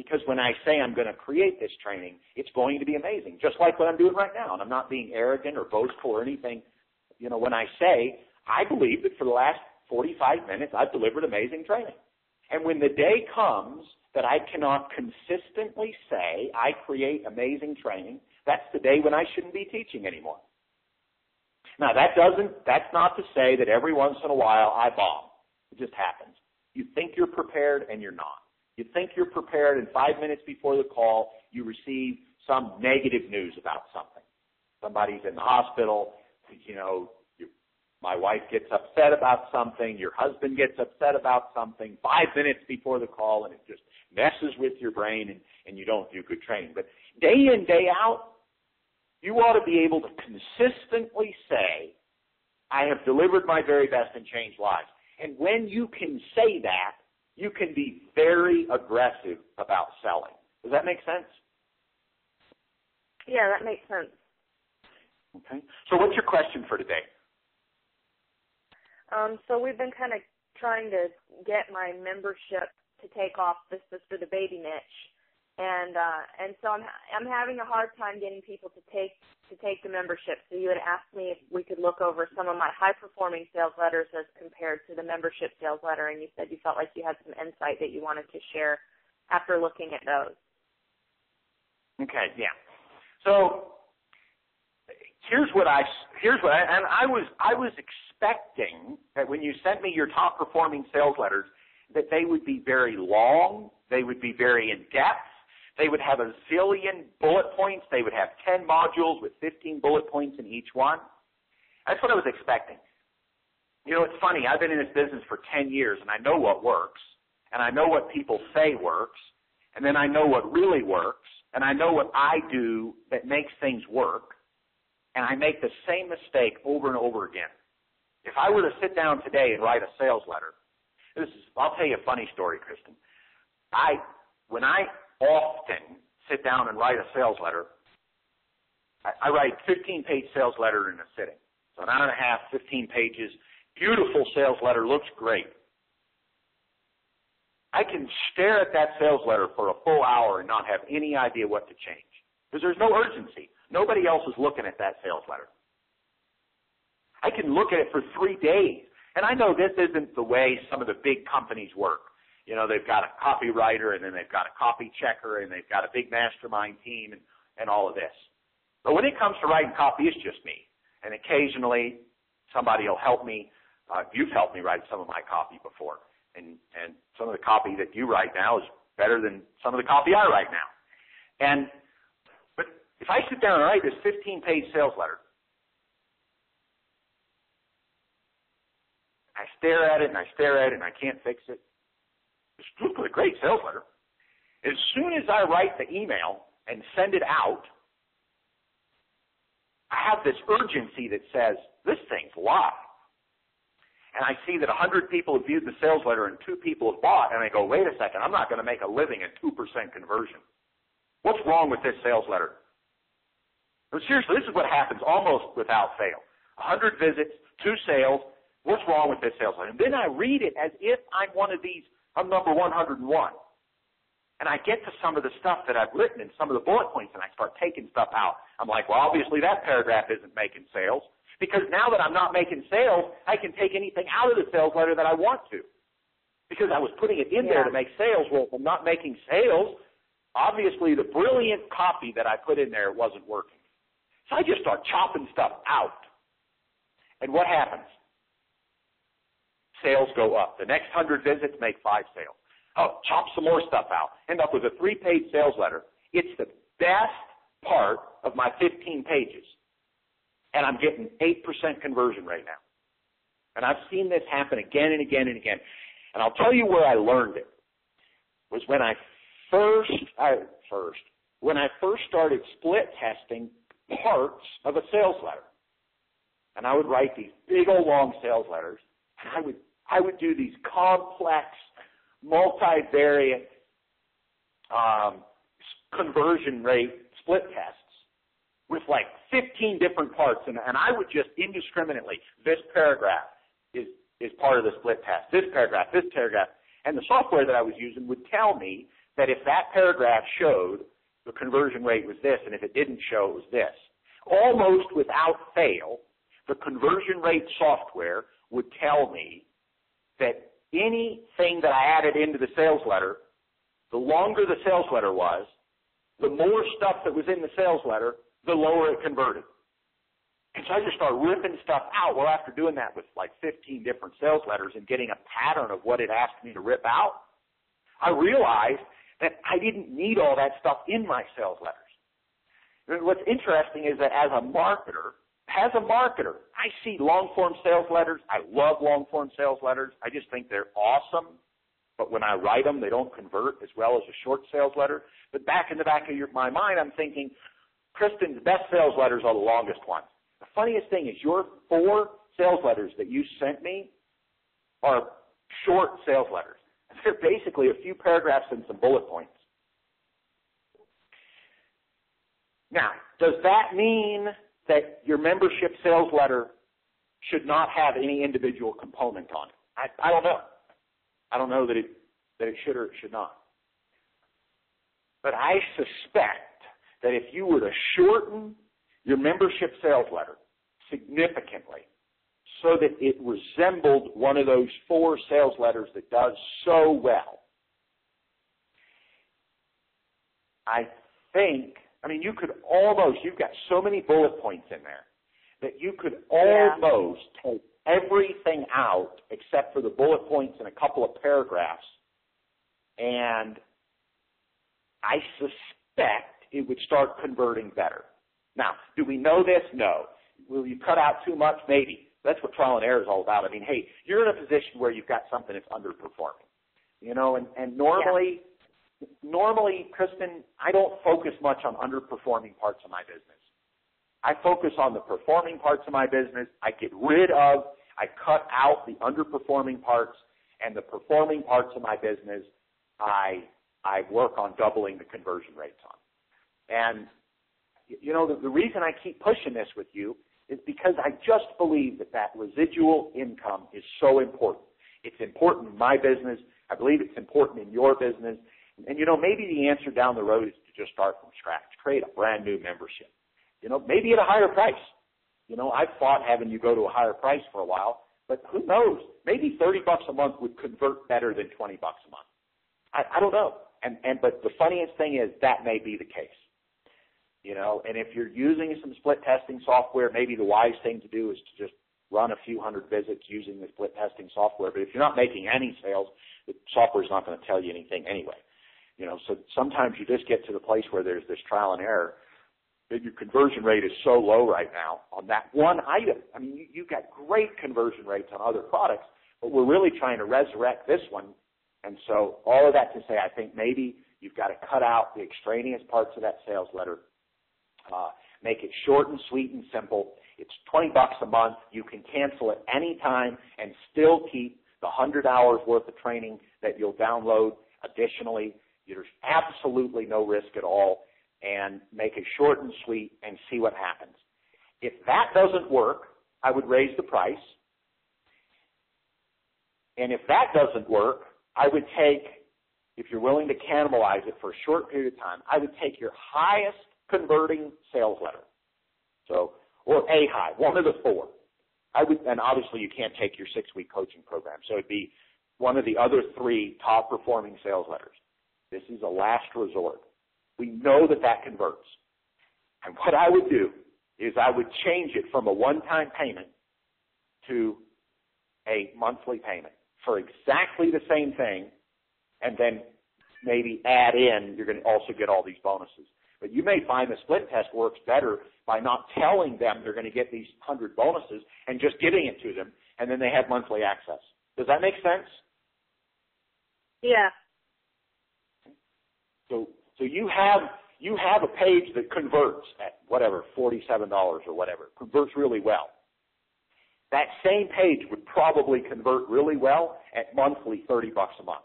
Because when I say I'm going to create this training, it's going to be amazing, just like what I'm doing right now. And I'm not being arrogant or boastful or anything. You know, when I say I believe that for the last 45 minutes I've delivered amazing training. And when the day comes that I cannot consistently say I create amazing training, that's the day when I shouldn't be teaching anymore. Now that doesn't, that's not to say that every once in a while I bomb. It just happens. You think you're prepared and you're not. You think you're prepared, and five minutes before the call, you receive some negative news about something. Somebody's in the hospital, you know, My wife gets upset about something, your husband gets upset about something five minutes before the call and it just messes with your brain and, and you don't do good training. But day in, day out, you ought to be able to consistently say, I have delivered my very best and changed lives. And when you can say that, you can be very aggressive about selling. Does that make sense? Yeah, that makes sense. Okay. So what's your question for today? Um, so we've been kind of trying to get my membership to take off. This is for the baby niche, and uh, and so I'm I'm having a hard time getting people to take to take the membership. So you had asked me if we could look over some of my high performing sales letters as compared to the membership sales letter, and you said you felt like you had some insight that you wanted to share after looking at those. Okay, yeah. So here's what I here's what I, and I was I was expecting that when you sent me your top performing sales letters that they would be very long, they would be very in depth, they would have a zillion bullet points, they would have 10 modules with 15 bullet points in each one. That's what I was expecting. You know, it's funny, I've been in this business for 10 years and I know what works, and I know what people say works, and then I know what really works, and I know what I do that makes things work, and I make the same mistake over and over again. If I were to sit down today and write a sales letter, this is, I'll tell you a funny story, Kristen. I, when I often sit down and write a sales letter, I, I write 15 page sales letter in a sitting. So an hour and a half, 15 pages, beautiful sales letter, looks great. I can stare at that sales letter for a full hour and not have any idea what to change. Because there's no urgency. Nobody else is looking at that sales letter. I can look at it for three days. And I know this isn't the way some of the big companies work. You know, they've got a copywriter and then they've got a copy checker and they've got a big mastermind team and, and all of this. But when it comes to writing copy, it's just me. And occasionally somebody will help me. Uh, you've helped me write some of my copy before. And, and some of the copy that you write now is better than some of the copy I write now. And but if I sit down and write this 15 page sales letter, I stare at it and I stare at it and I can't fix it. It's a great sales letter. As soon as I write the email and send it out, I have this urgency that says, this thing's live. And I see that 100 people have viewed the sales letter and two people have bought, and I go, wait a second, I'm not going to make a living at 2% conversion. What's wrong with this sales letter? But seriously, this is what happens almost without fail. 100 visits, two sales. What's wrong with this sales letter? And then I read it as if I'm one of these, I'm number 101. And I get to some of the stuff that I've written and some of the bullet points and I start taking stuff out. I'm like, well, obviously that paragraph isn't making sales because now that I'm not making sales, I can take anything out of the sales letter that I want to. Because I was putting it in yeah. there to make sales. Well, if I'm not making sales, obviously the brilliant copy that I put in there wasn't working. So I just start chopping stuff out. And what happens? Sales go up. The next hundred visits make five sales. Oh, chop some more stuff out. End up with a three page sales letter. It's the best part of my 15 pages. And I'm getting 8% conversion right now. And I've seen this happen again and again and again. And I'll tell you where I learned it. Was when I first, I, first, when I first started split testing parts of a sales letter. And I would write these big old long sales letters. And I would I would do these complex, multivariate um, conversion rate split tests with like 15 different parts, and, and I would just indiscriminately this paragraph is is part of the split test. This paragraph, this paragraph, and the software that I was using would tell me that if that paragraph showed the conversion rate was this, and if it didn't show, it was this. Almost without fail, the conversion rate software would tell me that anything that I added into the sales letter, the longer the sales letter was, the more stuff that was in the sales letter, the lower it converted. And so I just started ripping stuff out. Well, after doing that with like 15 different sales letters and getting a pattern of what it asked me to rip out, I realized that I didn't need all that stuff in my sales letters. What's interesting is that as a marketer, as a marketer, I see long form sales letters. I love long form sales letters. I just think they're awesome. But when I write them, they don't convert as well as a short sales letter. But back in the back of your, my mind, I'm thinking, Kristen's best sales letters are the longest ones. The funniest thing is your four sales letters that you sent me are short sales letters. [laughs] They're basically a few paragraphs and some bullet points. Now, does that mean that your membership sales letter should not have any individual component on it? I, I don't know. I don't know that it that it should or it should not. But I suspect that if you were to shorten your membership sales letter significantly so that it resembled one of those four sales letters that does so well, I think I mean, you could almost, you've got so many bullet points in there that you could almost yeah. take everything out except for the bullet points and a couple of paragraphs. And I suspect it would start converting better. Now, do we know this? No. Will you cut out too much? Maybe. That's what trial and error is all about. I mean, hey, you're in a position where you've got something that's underperforming. You know, and, and normally normally, Kristen, I don't focus much on underperforming parts of my business. I focus on the performing parts of my business. I get rid of, I cut out the underperforming parts, and the performing parts of my business, I I work on doubling the conversion rates on. And you know, the, the reason I keep pushing this with you is because I just believe that that residual income is so important. It's important in my business. I believe it's important in your business. And you know, maybe the answer down the road is to just start from scratch, create a brand new membership. You know, maybe at a higher price. You know, I've fought having you go to a higher price for a while, but who knows? Maybe 30 bucks a month would convert better than 20 bucks a month. I, I don't know. And, and, but the funniest thing is that may be the case. You know, and if you're using some split testing software, maybe the wise thing to do is to just run a few hundred visits using the split testing software. But if you're not making any sales, the software is not going to tell you anything anyway. You know, so sometimes you just get to the place where there's this trial and error. That your conversion rate is so low right now on that one item. I mean, you, you've got great conversion rates on other products, but we're really trying to resurrect this one. And so all of that to say, I think maybe you've got to cut out the extraneous parts of that sales letter, uh, make it short and sweet and simple. It's 20 bucks a month. You can cancel it anytime and still keep the 100 hours worth of training that you'll download additionally there's absolutely no risk at all and make it short and sweet and see what happens. If that doesn't work, I would raise the price. And if that doesn't work, I would take, if you're willing to cannibalize it for a short period of time, I would take your highest converting sales letter. So, or a high, one of the four. I would, and obviously you can't take your six week coaching program. So it'd be one of the other three top performing sales letters. This is a last resort. We know that that converts. And what I would do is I would change it from a one-time payment to a monthly payment for exactly the same thing and then maybe add in, you're going to also get all these bonuses. But you may find the split test works better by not telling them they're going to get these 100 bonuses and just giving it to them, and then they have monthly access. Does that make sense? Yeah, so, so you have you have a page that converts at whatever forty-seven dollars or whatever converts really well. That same page would probably convert really well at monthly thirty bucks a month,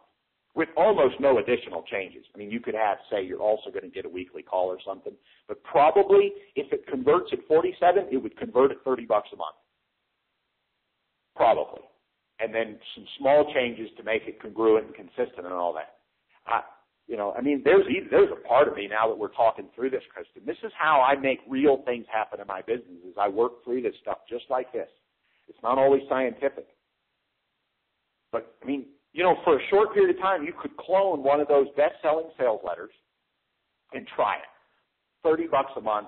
with almost no additional changes. I mean, you could have say you're also going to get a weekly call or something, but probably if it converts at forty-seven, it would convert at thirty bucks a month, probably, and then some small changes to make it congruent and consistent and all that. You know, I mean, there's there's a part of me now that we're talking through this, Kristen. This is how I make real things happen in my business. Is I work through this stuff just like this. It's not always scientific, but I mean, you know, for a short period of time, you could clone one of those best-selling sales letters and try it. Thirty bucks a month.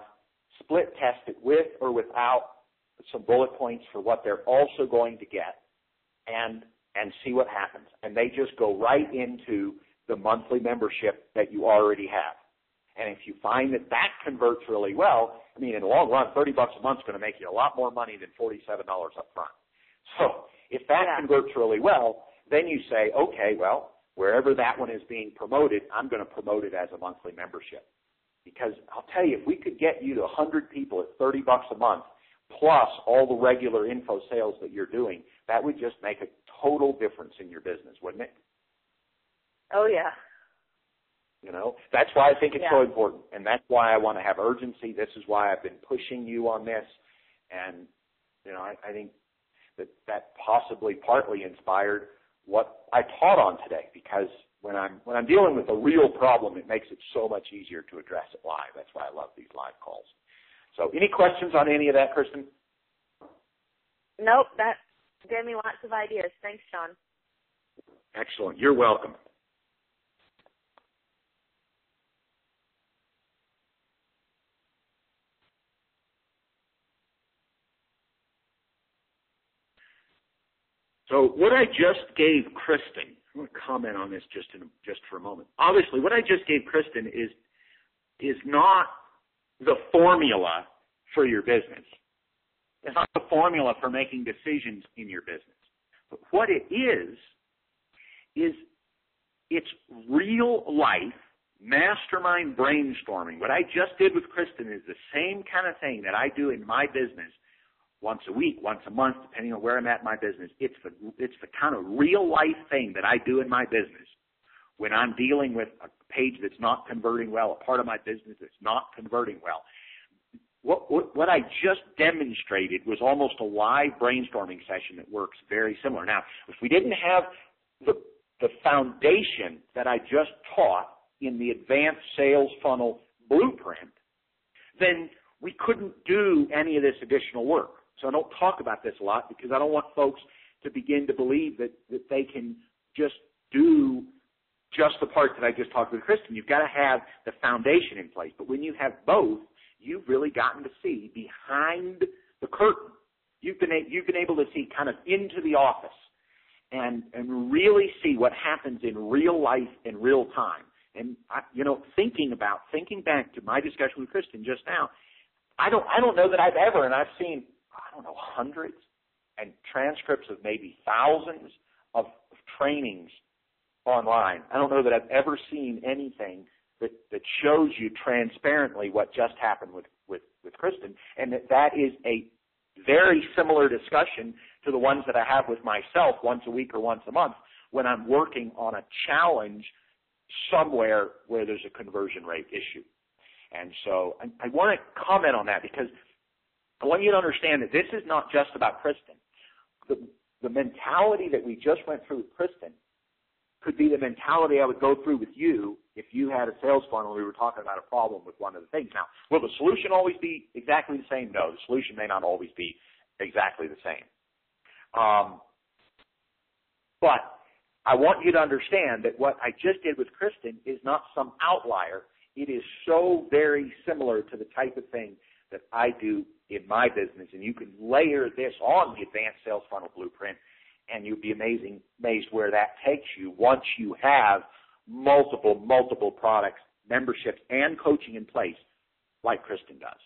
Split test it with or without some bullet points for what they're also going to get, and and see what happens. And they just go right into the monthly membership that you already have. And if you find that that converts really well, I mean, in the long run, 30 bucks a month is going to make you a lot more money than $47 up front. So if that yeah. converts really well, then you say, okay, well, wherever that one is being promoted, I'm going to promote it as a monthly membership. Because I'll tell you, if we could get you to 100 people at 30 bucks a month, plus all the regular info sales that you're doing, that would just make a total difference in your business, wouldn't it? Oh yeah. You know, that's why I think it's yeah. so important, and that's why I want to have urgency. This is why I've been pushing you on this, and you know, I, I think that that possibly partly inspired what I taught on today because when I'm when I'm dealing with a real problem, it makes it so much easier to address it live. That's why I love these live calls. So, any questions on any of that, Kristen? Nope, that gave me lots of ideas. Thanks, Sean. Excellent. You're welcome. So what I just gave Kristen, I'm going to comment on this just in just for a moment. Obviously, what I just gave Kristen is is not the formula for your business. It's not the formula for making decisions in your business. But what it is is it's real life mastermind brainstorming. What I just did with Kristen is the same kind of thing that I do in my business once a week, once a month, depending on where I'm at in my business. It's the it's the kind of real life thing that I do in my business when I'm dealing with a page that's not converting well, a part of my business that's not converting well. What, what, what I just demonstrated was almost a live brainstorming session that works very similar. Now, if we didn't have the, the foundation that I just taught in the advanced sales funnel blueprint, then we couldn't do any of this additional work. So I don't talk about this a lot because I don't want folks to begin to believe that, that they can just do just the part that I just talked with Kristen. You've got to have the foundation in place. But when you have both, you've really gotten to see behind the curtain. You've been, you've been able to see kind of into the office and, and really see what happens in real life in real time. And, I, you know, thinking about, thinking back to my discussion with Kristen just now, I don't, I don't know that I've ever, and I've seen don't know, hundreds and transcripts of maybe thousands of trainings online. I don't know that I've ever seen anything that, that shows you transparently what just happened with, with, with Kristen and that that is a very similar discussion to the ones that I have with myself once a week or once a month when I'm working on a challenge somewhere where there's a conversion rate issue. And so I, I want to comment on that because I want you to understand that this is not just about Kristen. The, the mentality that we just went through with Kristen could be the mentality I would go through with you if you had a sales funnel and we were talking about a problem with one of the things. Now, will the solution always be exactly the same? No, the solution may not always be exactly the same. Um, but I want you to understand that what I just did with Kristen is not some outlier. It is so very similar to the type of thing that I do in my business, and you can layer this on the advanced sales funnel blueprint, and you'll be amazing, amazed where that takes you once you have multiple, multiple products, memberships, and coaching in place, like Kristen does.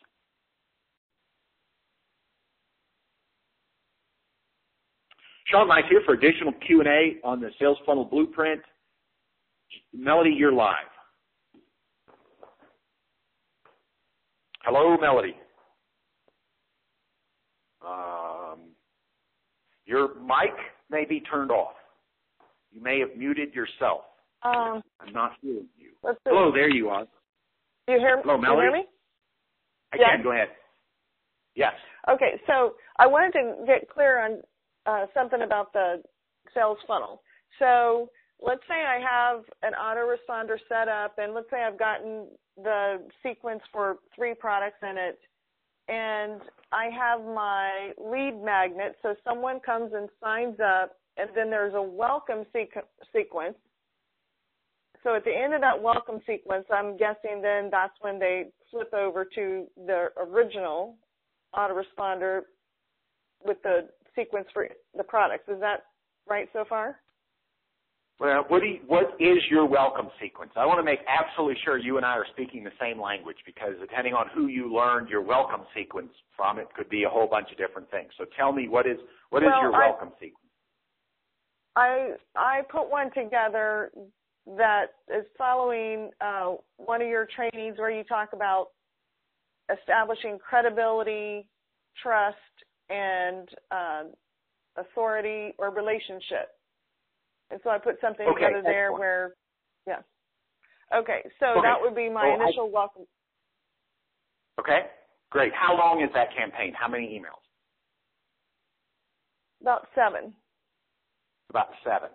Sean Mize here for additional Q&A on the sales funnel blueprint. Melody, you're live. Hello, Melody. Um, your mic may be turned off. You may have muted yourself. Um, I'm not hearing you. Hello, there you are. Do you hear, me? Hello, Melody. you hear me? I yes. can. Go ahead. Yes. Okay, so I wanted to get clear on uh, something about the sales funnel. So let's say I have an autoresponder set up, and let's say I've gotten the sequence for three products in it, and I have my lead magnet. So someone comes and signs up, and then there's a welcome sequ- sequence. So at the end of that welcome sequence, I'm guessing then that's when they flip over to the original autoresponder with the sequence for the products. Is that right so far? Well, what, do you, what is your welcome sequence? I want to make absolutely sure you and I are speaking the same language because depending on who you learned your welcome sequence from, it could be a whole bunch of different things. So tell me what is what is well, your welcome I, sequence? I I put one together that is following uh, one of your trainings where you talk about establishing credibility, trust, and uh, authority or relationship. And so I put something okay, together there where, yeah. Okay, so okay. that would be my so initial I, welcome. Okay, great. How long is that campaign? How many emails? About seven. About seven.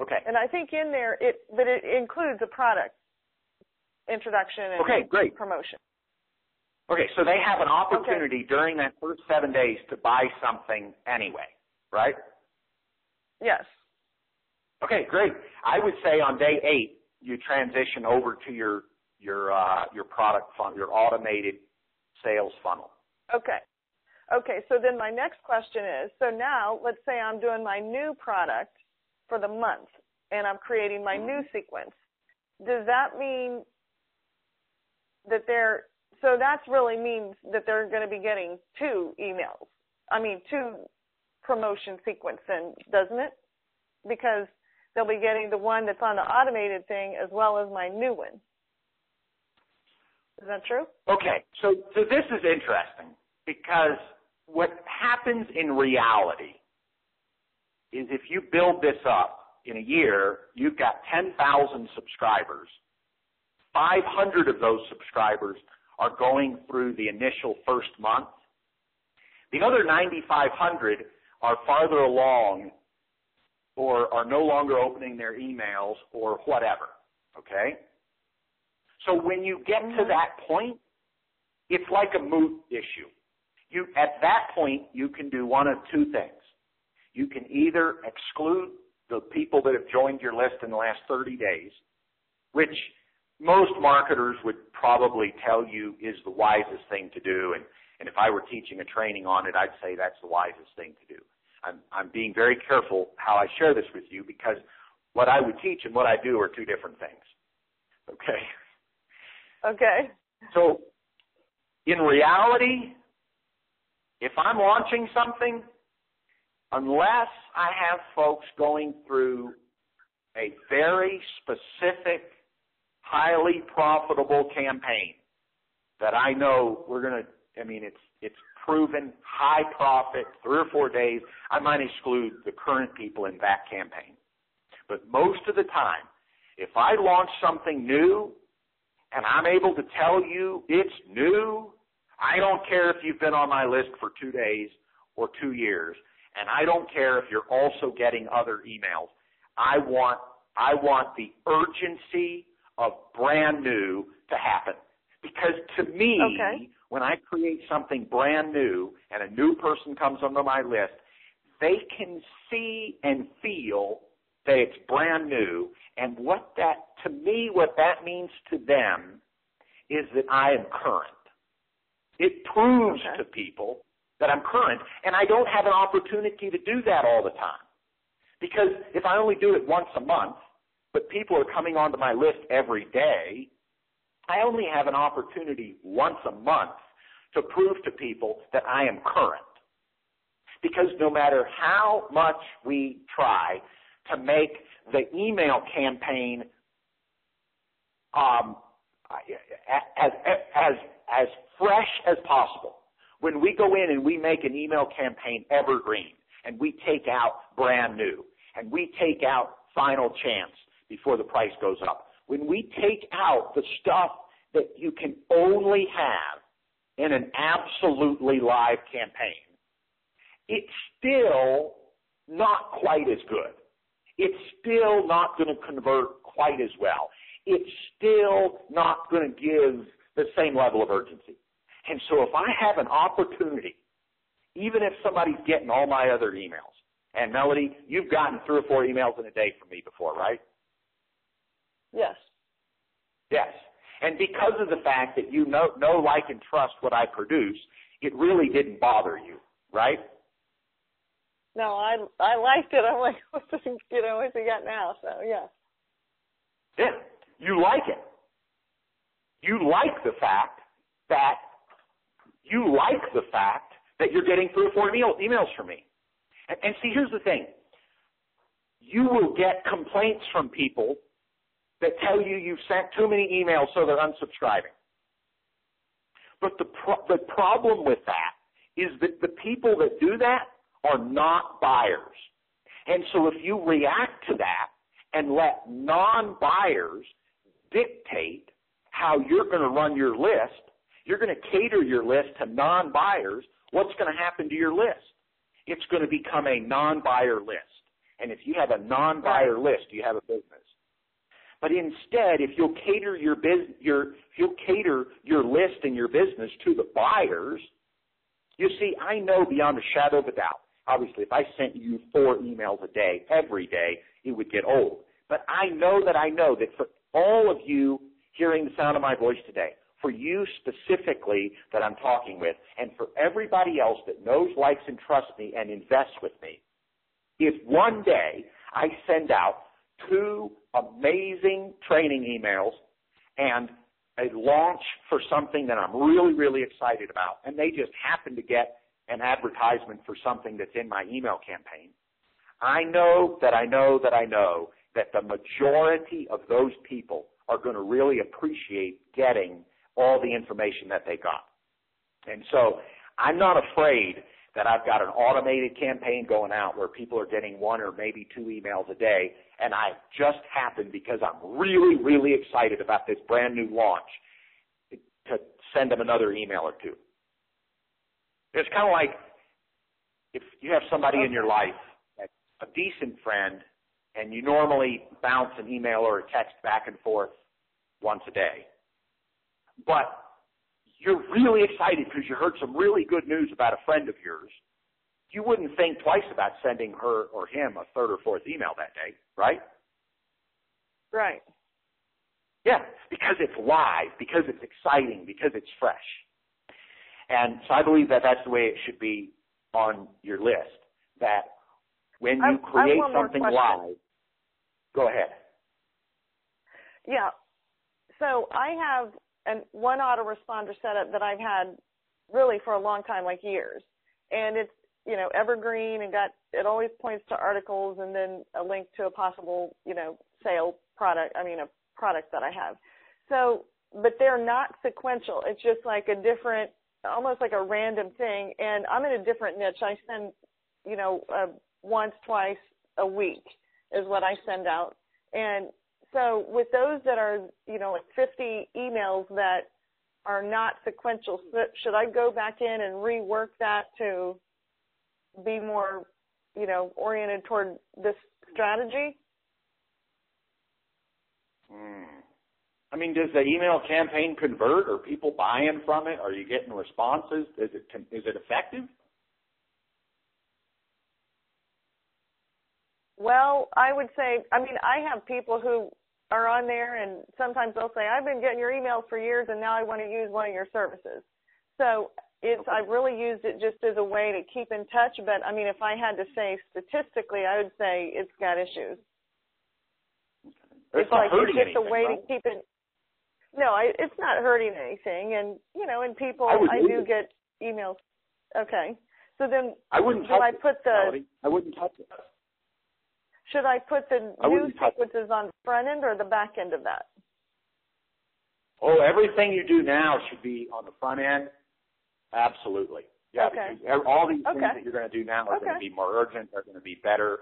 Okay. And I think in there it, but it includes a product introduction and okay, great. promotion. Okay, so they have an opportunity okay. during that first seven days to buy something anyway, right? Yes. Okay, great. I would say on day eight you transition over to your your uh, your product funnel, your automated sales funnel. Okay. Okay, so then my next question is, so now let's say I'm doing my new product for the month and I'm creating my new sequence. Does that mean that they're so that really means that they're going to be getting two emails. I mean, two promotion sequences, doesn't it? Because they'll be getting the one that's on the automated thing as well as my new one. Is that true? Okay, so so this is interesting because what happens in reality is if you build this up in a year, you've got 10,000 subscribers. 500 of those subscribers are going through the initial first month. The other 9,500 are farther along or are no longer opening their emails or whatever. Okay? So when you get to mm-hmm. that point, it's like a moot issue. You, at that point, you can do one of two things. You can either exclude the people that have joined your list in the last 30 days, which most marketers would probably tell you is the wisest thing to do. And, and if I were teaching a training on it, I'd say that's the wisest thing to do. I'm, I'm being very careful how I share this with you because what I would teach and what I do are two different things. Okay. Okay. So, in reality, if I'm launching something, unless I have folks going through a very specific highly profitable campaign that I know we're going to, I mean, it's, it's proven high profit, three or four days. I might exclude the current people in that campaign. But most of the time, if I launch something new and I'm able to tell you it's new, I don't care if you've been on my list for two days or two years, and I don't care if you're also getting other emails. I want, I want the urgency of brand new to happen. Because to me, okay. When I create something brand new and a new person comes onto my list, they can see and feel that it's brand new. And what that, to me, what that means to them is that I am current. It proves okay. to people that I'm current, and I don't have an opportunity to do that all the time. Because if I only do it once a month, but people are coming onto my list every day, I only have an opportunity once a month to prove to people that I am current. Because no matter how much we try to make the email campaign um, as, as, as fresh as possible, when we go in and we make an email campaign evergreen and we take out brand new and we take out final chance before the price goes up. When we take out the stuff that you can only have in an absolutely live campaign, it's still not quite as good. It's still not going to convert quite as well. It's still not going to give the same level of urgency. And so if I have an opportunity, even if somebody's getting all my other emails, and Melody, you've gotten three or four emails in a day from me before, right? Yes. Yes. And because of the fact that you know, know, like, and trust what I produce, it really didn't bother you, right? no, I I liked it. I'm like, [laughs] what's this, you know, what's he got now? So yeah. Yeah, you like it. You like the fact that you like the fact that you're getting three or four email, emails from me. And, and see, here's the thing. You will get complaints from people that tell you you've sent too many emails so they're unsubscribing. But the, pro- the problem with that is that the people that do that are not buyers. And so if you react to that and let non-buyers dictate how you're going to run your list, you're going to cater your list to non-buyers, what's going to happen to your list? It's going to become a non-buyer list. And if you have a non-buyer list, you have a business. But instead, if you'll cater your business, your, if you'll cater your list and your business to the buyers, you see, I know beyond a shadow of a doubt. Obviously, if I sent you four emails a day, every day, it would get old. But I know that I know that for all of you hearing the sound of my voice today, for you specifically that I'm talking with, and for everybody else that knows, likes, and trusts me and invests with me, if one day I send out two amazing training emails and a launch for something that I'm really, really excited about, and they just happen to get an advertisement for something that's in my email campaign, I know that I know that I know that the majority of those people are going to really appreciate getting all the information that they got. And so I'm not afraid that I've got an automated campaign going out where people are getting one or maybe two emails a day, and I just happen because I'm really, really excited about this brand new launch to send them another email or two. It's kind of like if you have somebody in your life that's a decent friend, and you normally bounce an email or a text back and forth once a day. But you're really excited because you heard some really good news about a friend of yours, you wouldn't think twice about sending her or him a third or fourth email that day, right? Right. Yeah, because it's live, because it's exciting, because it's fresh. And so I believe that that's the way it should be on your list. That when you I, create I something live, go ahead. Yeah. So I have and one autoresponder setup that I've had really for a long time, like years. And it's, you know, evergreen and got, it always points to articles and then a link to a possible, you know, sale product, I mean, a product that I have. So, but they're not sequential. It's just like a different, almost like a random thing. And I'm in a different niche. I send, you know, uh, once, twice a week is what I send out. And so with those that are, you know, like 50 emails that are not sequential, should I go back in and rework that to be more, you know, oriented toward this strategy? Hmm. I mean, does the email campaign convert? Are people buying from it? Are you getting responses? Is it is it effective? Well, I would say, I mean, I have people who are on there and sometimes they'll say, I've been getting your emails for years and now I want to use one of your services. So it's, I've really used it just as a way to keep in touch, but I mean, if I had to say statistically, I would say it's got issues. It's, it's like it's just anything, a way right? to keep it. No, I, it's not hurting anything, and you know, and people, I, I do get emails. Okay, so then I wouldn't should I touch put it, the. I wouldn't touch it. Should I put the I new wouldn't touch it. sequences on the front end or the back end of that? Oh, everything you do now should be on the front end. Absolutely. Yeah. Okay. All these things Okay. that you're going to do now are going to be more urgent. They're going to be better.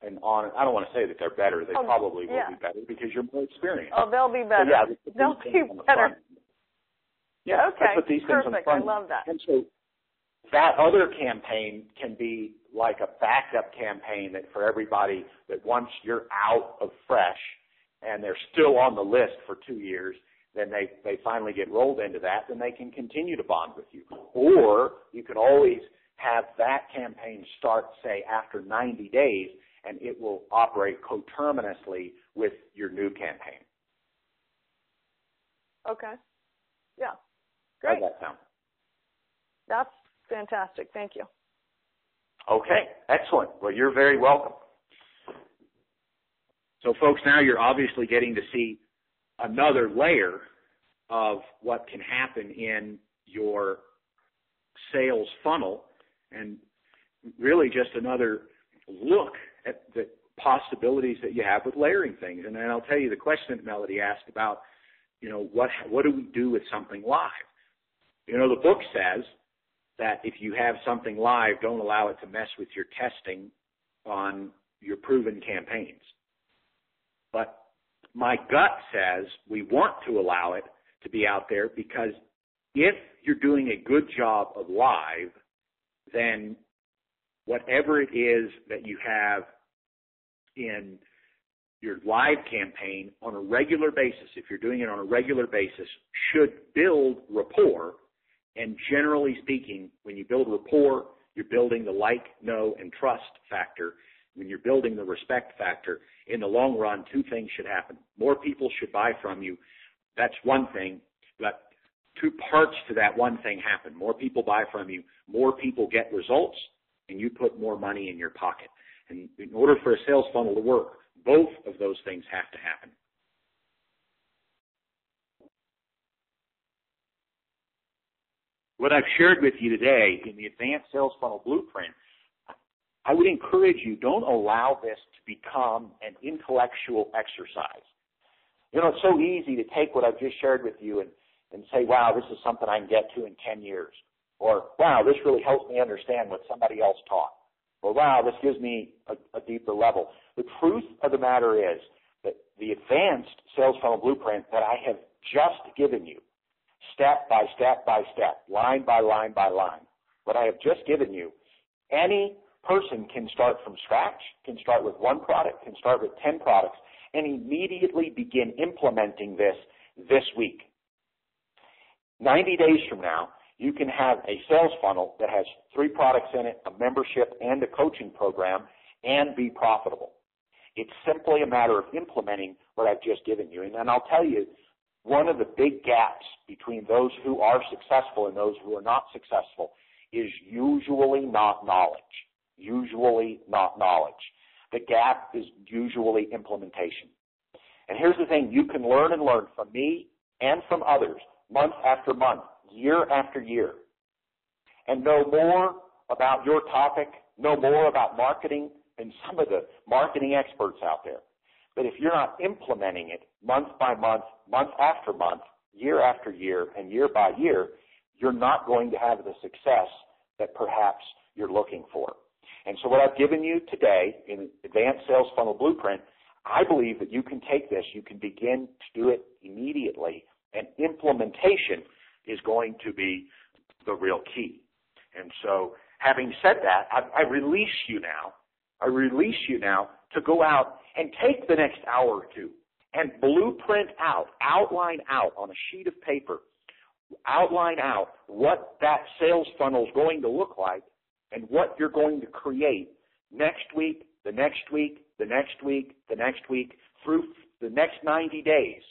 And on, I don't want to say that they're better. They Oh, probably will yeah. be better because you're more experienced. Oh, they'll be So, better. yeah, they'll be things better. Yeah. Okay, let's put these things on the perfect. I love that. And so that other campaign can be like a backup campaign that for everybody that once you're out of fresh and they're still on the list for two years, then they, they finally get rolled into that, then they can continue to bond with you. Or you can always have that campaign start, say, after 90 days, and it will operate coterminously with your new campaign. Okay. Yeah. How Great. does that sound? That's fantastic. Thank you. Okay, excellent. Well, you're very welcome. So, folks, now you're obviously getting to see another layer of what can happen in your sales funnel and really just another look at the possibilities that you have with layering things. And then I'll tell you the question that Melody asked about, you know, what what do we do with something live? You know, the book says that if you have something live, don't allow it to mess with your testing on your proven campaigns. But my gut says we want to allow it to be out there because if you're doing a good job of live, then whatever it is that you have in your live campaign on a regular basis, if you're doing it on a regular basis, should build rapport. And generally speaking, when you build rapport, you're building the like, know, and trust factor. When you're building the respect factor, in the long run, two things should happen. More people should buy from you. That's one thing, but two parts to that one thing happen. More people buy from you, more people get results, and you put more money in your pocket. And in order for a sales funnel to work, both of those things have to happen. What I've shared with you today in the Advanced Sales Funnel Blueprint, I would encourage you, don't allow this to become an intellectual exercise. You know, it's so easy to take what I've just shared with you and, and say, wow, this is something I can get to in 10 years. Or, wow, this really helps me understand what somebody else taught. Or, wow, this gives me a, a deeper level. The truth of the matter is that the advanced sales funnel blueprint that I have just given you, step by step by step, line by line by line, what I have just given you, any person can start from scratch, can start with one product, can start with 10 products, and immediately begin implementing this this week. 90 days from now, you can have a sales funnel that has three products in it, a membership and a coaching program, and be profitable. It's simply a matter of implementing what I've just given you. And then I'll tell you, one of the big gaps between those who are successful and those who are not successful is usually not knowledge. Usually not knowledge. The gap is usually implementation. And here's the thing, you can learn and learn from me and from others month after month year after year and know more about your topic, know more about marketing than some of the marketing experts out there. But if you're not implementing it month by month, month after month, year after year, and year by year, you're not going to have the success that perhaps you're looking for. And so what I've given you today in Advanced Sales Funnel Blueprint, I believe that you can take this, you can begin to do it immediately, and implementation is going to be the real key. And so, having said that, I, I release you now. I release you now to go out and take the next hour or two and blueprint out, outline out on a sheet of paper, outline out what that sales funnel is going to look like and what you're going to create next week, the next week, the next week, the next week, through the next 90 days.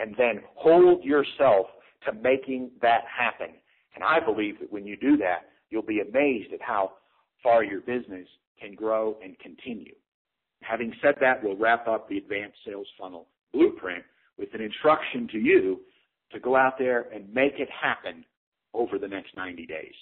And then hold yourself to making that happen. And I believe that when you do that, you'll be amazed at how far your business can grow and continue. Having said that, we'll wrap up the advanced sales funnel blueprint with an instruction to you to go out there and make it happen over the next 90 days.